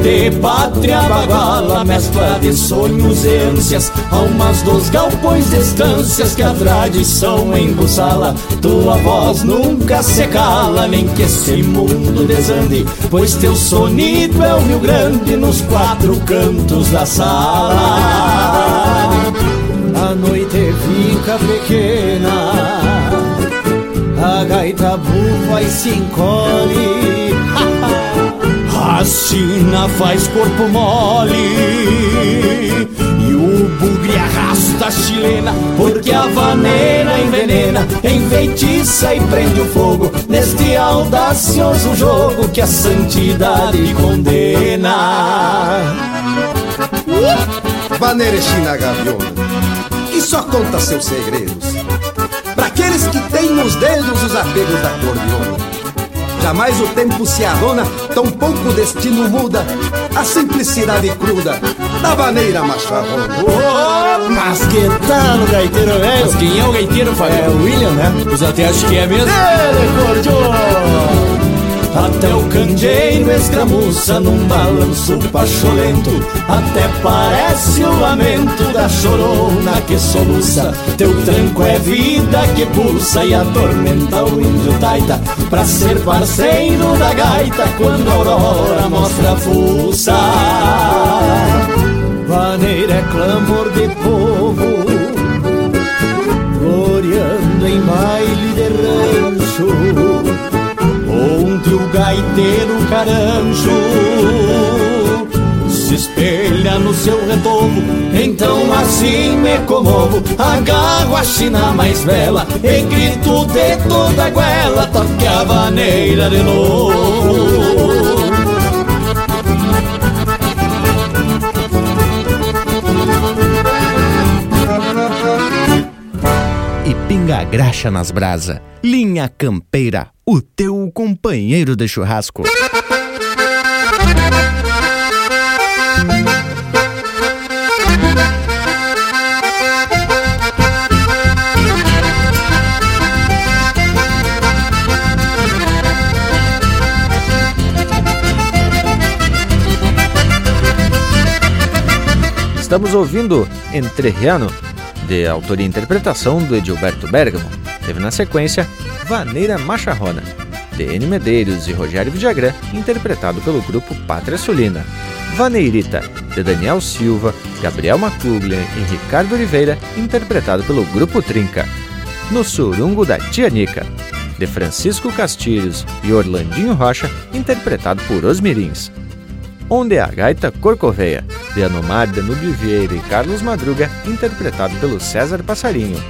De pátria baguala, mescla de sonhos e ânsias, almas dos galpões de estâncias que a tradição embussala. Tua voz nunca se cala, nem que esse mundo desande, pois teu sonido é o Rio Grande nos quatro cantos da sala. A noite fica pequena, a gaita bufa e se encolhe. A faz corpo mole E o bugre arrasta a chilena Porque a vaneira envenena Enfeitiça e prende o fogo. Neste audacioso jogo Que a santidade condena. Vaneira China Que só conta seus segredos. Para aqueles que têm nos dedos os apegos da cordiona Jamais o tempo se tão pouco o destino muda A simplicidade cruda da vaneira macharrona oh, Mas que tal o gaiteiro velho? Mas quem é o gaiteiro, Fábio? É o William, né? Os até acho que é mesmo Ele, cordiona! Até o candeeiro escramuça num balanço pacholento. Até parece o lamento da chorona que soluça. Teu tranco é vida que pulsa e atormenta o índio taita. Pra ser parceiro da gaita quando a aurora mostra a fuça. Vaneira é clamor de povo Gloriando em baile de rancho gaiteiro caranjo se espelha no seu retorno. Então assim me comovo, agarro a china mais bela e grito de toda a goela, toque a vaneira de novo. Pinga graxa nas brasa. Linha Campeira, o teu companheiro de churrasco. Estamos ouvindo Entrerriano, de autoria e interpretação do Edilberto Bergamo. Teve na sequência Vaneira Macharrona, de N. Medeiros e Rogério Vidagrã, interpretado pelo grupo Pátria Sulina. Vaneirita, de Daniel Silva, Gabriel Macuglia e Ricardo Oliveira, interpretado pelo grupo Trinca. No Surungo da Tia Nica, de Francisco Castilhos e Orlandinho Rocha, interpretado por Os Mirins. Onde a Gaita Corcoveia, de Anomar Danúbio Vieira e Carlos Madruga, interpretado pelo César Passarinho.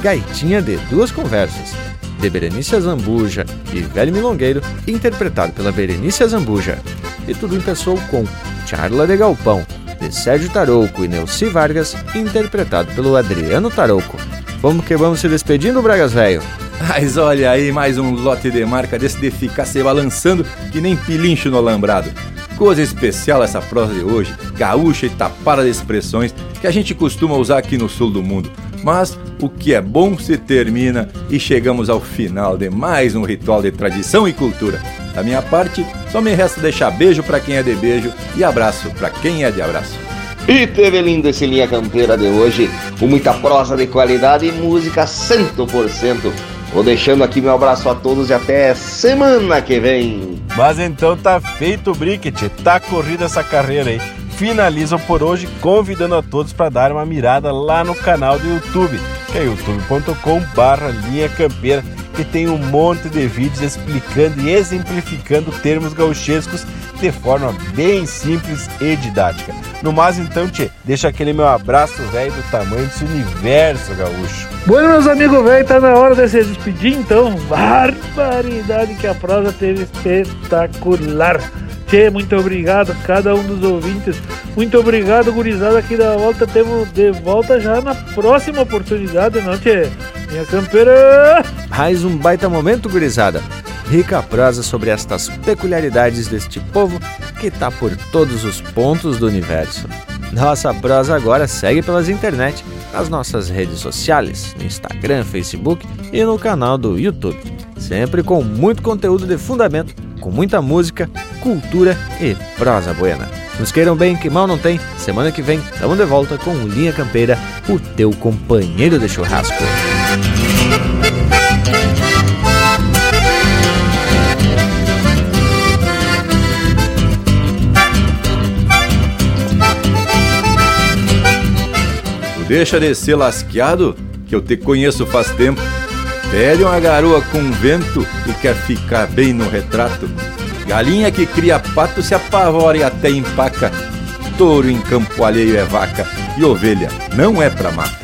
Gaitinha de Duas Conversas, de Berenice Zambuja e Velho Milongueiro, interpretado pela Berenice Zambuja. E tudo empeçou com Charla de Galpão, de Sérgio Tarouco e Neuci Vargas, interpretado pelo Adriano Tarouco. Vamos que vamos se despedindo, Bragas Velho. Mas olha aí, mais um lote de marca desse de ficar se balançando que nem pilincho no alambrado. Coisa especial essa prosa de hoje, gaúcha e tapada de expressões que a gente costuma usar aqui no sul do mundo. Mas o que é bom se termina e chegamos ao final de mais um ritual de tradição e cultura. Da minha parte, só me resta deixar beijo para quem é de beijo e abraço para quem é de abraço. E teve lindo esse linha campeira de hoje, com muita prosa de qualidade e música 100%. Vou deixando aqui meu abraço a todos e até semana que vem. Mas então tá feito o briquet, tá corrida essa carreira aí. Finalizam por hoje convidando a todos para dar uma mirada lá no canal do YouTube, que é youtube.com barra linha campeira, que tem um monte de vídeos explicando e exemplificando termos gauchescos de forma bem simples e didática. No mais então, tchê, deixa aquele meu abraço velho do tamanho desse universo gaúcho. Bueno, meus amigos velho, tá na hora de se despedir então. Barbaridade que a prosa teve espetacular. Tchê, muito obrigado a cada um dos ouvintes. Muito obrigado, gurizada, aqui da volta. Temos de volta já na próxima oportunidade, não, Tchê? Minha campeira! Mais um baita momento, gurizada. Rica prosa sobre estas peculiaridades deste povo que tá por todos os pontos do universo. Nossa prosa agora segue pelas internet, nas nossas redes sociais, no Instagram, Facebook e no canal do YouTube. Sempre com muito conteúdo de fundamento, com muita música, cultura e prosa buena. Nos queiram bem, que mal não tem. Semana que vem, estamos de volta com o Linha Campeira, o teu companheiro de churrasco. Tu deixa de ser lasqueado, que eu te conheço faz tempo. Pede uma garoa com vento e quer ficar bem no retrato. Galinha que cria pato se apavora e até empaca. Touro em campo alheio é vaca e ovelha não é pra mato.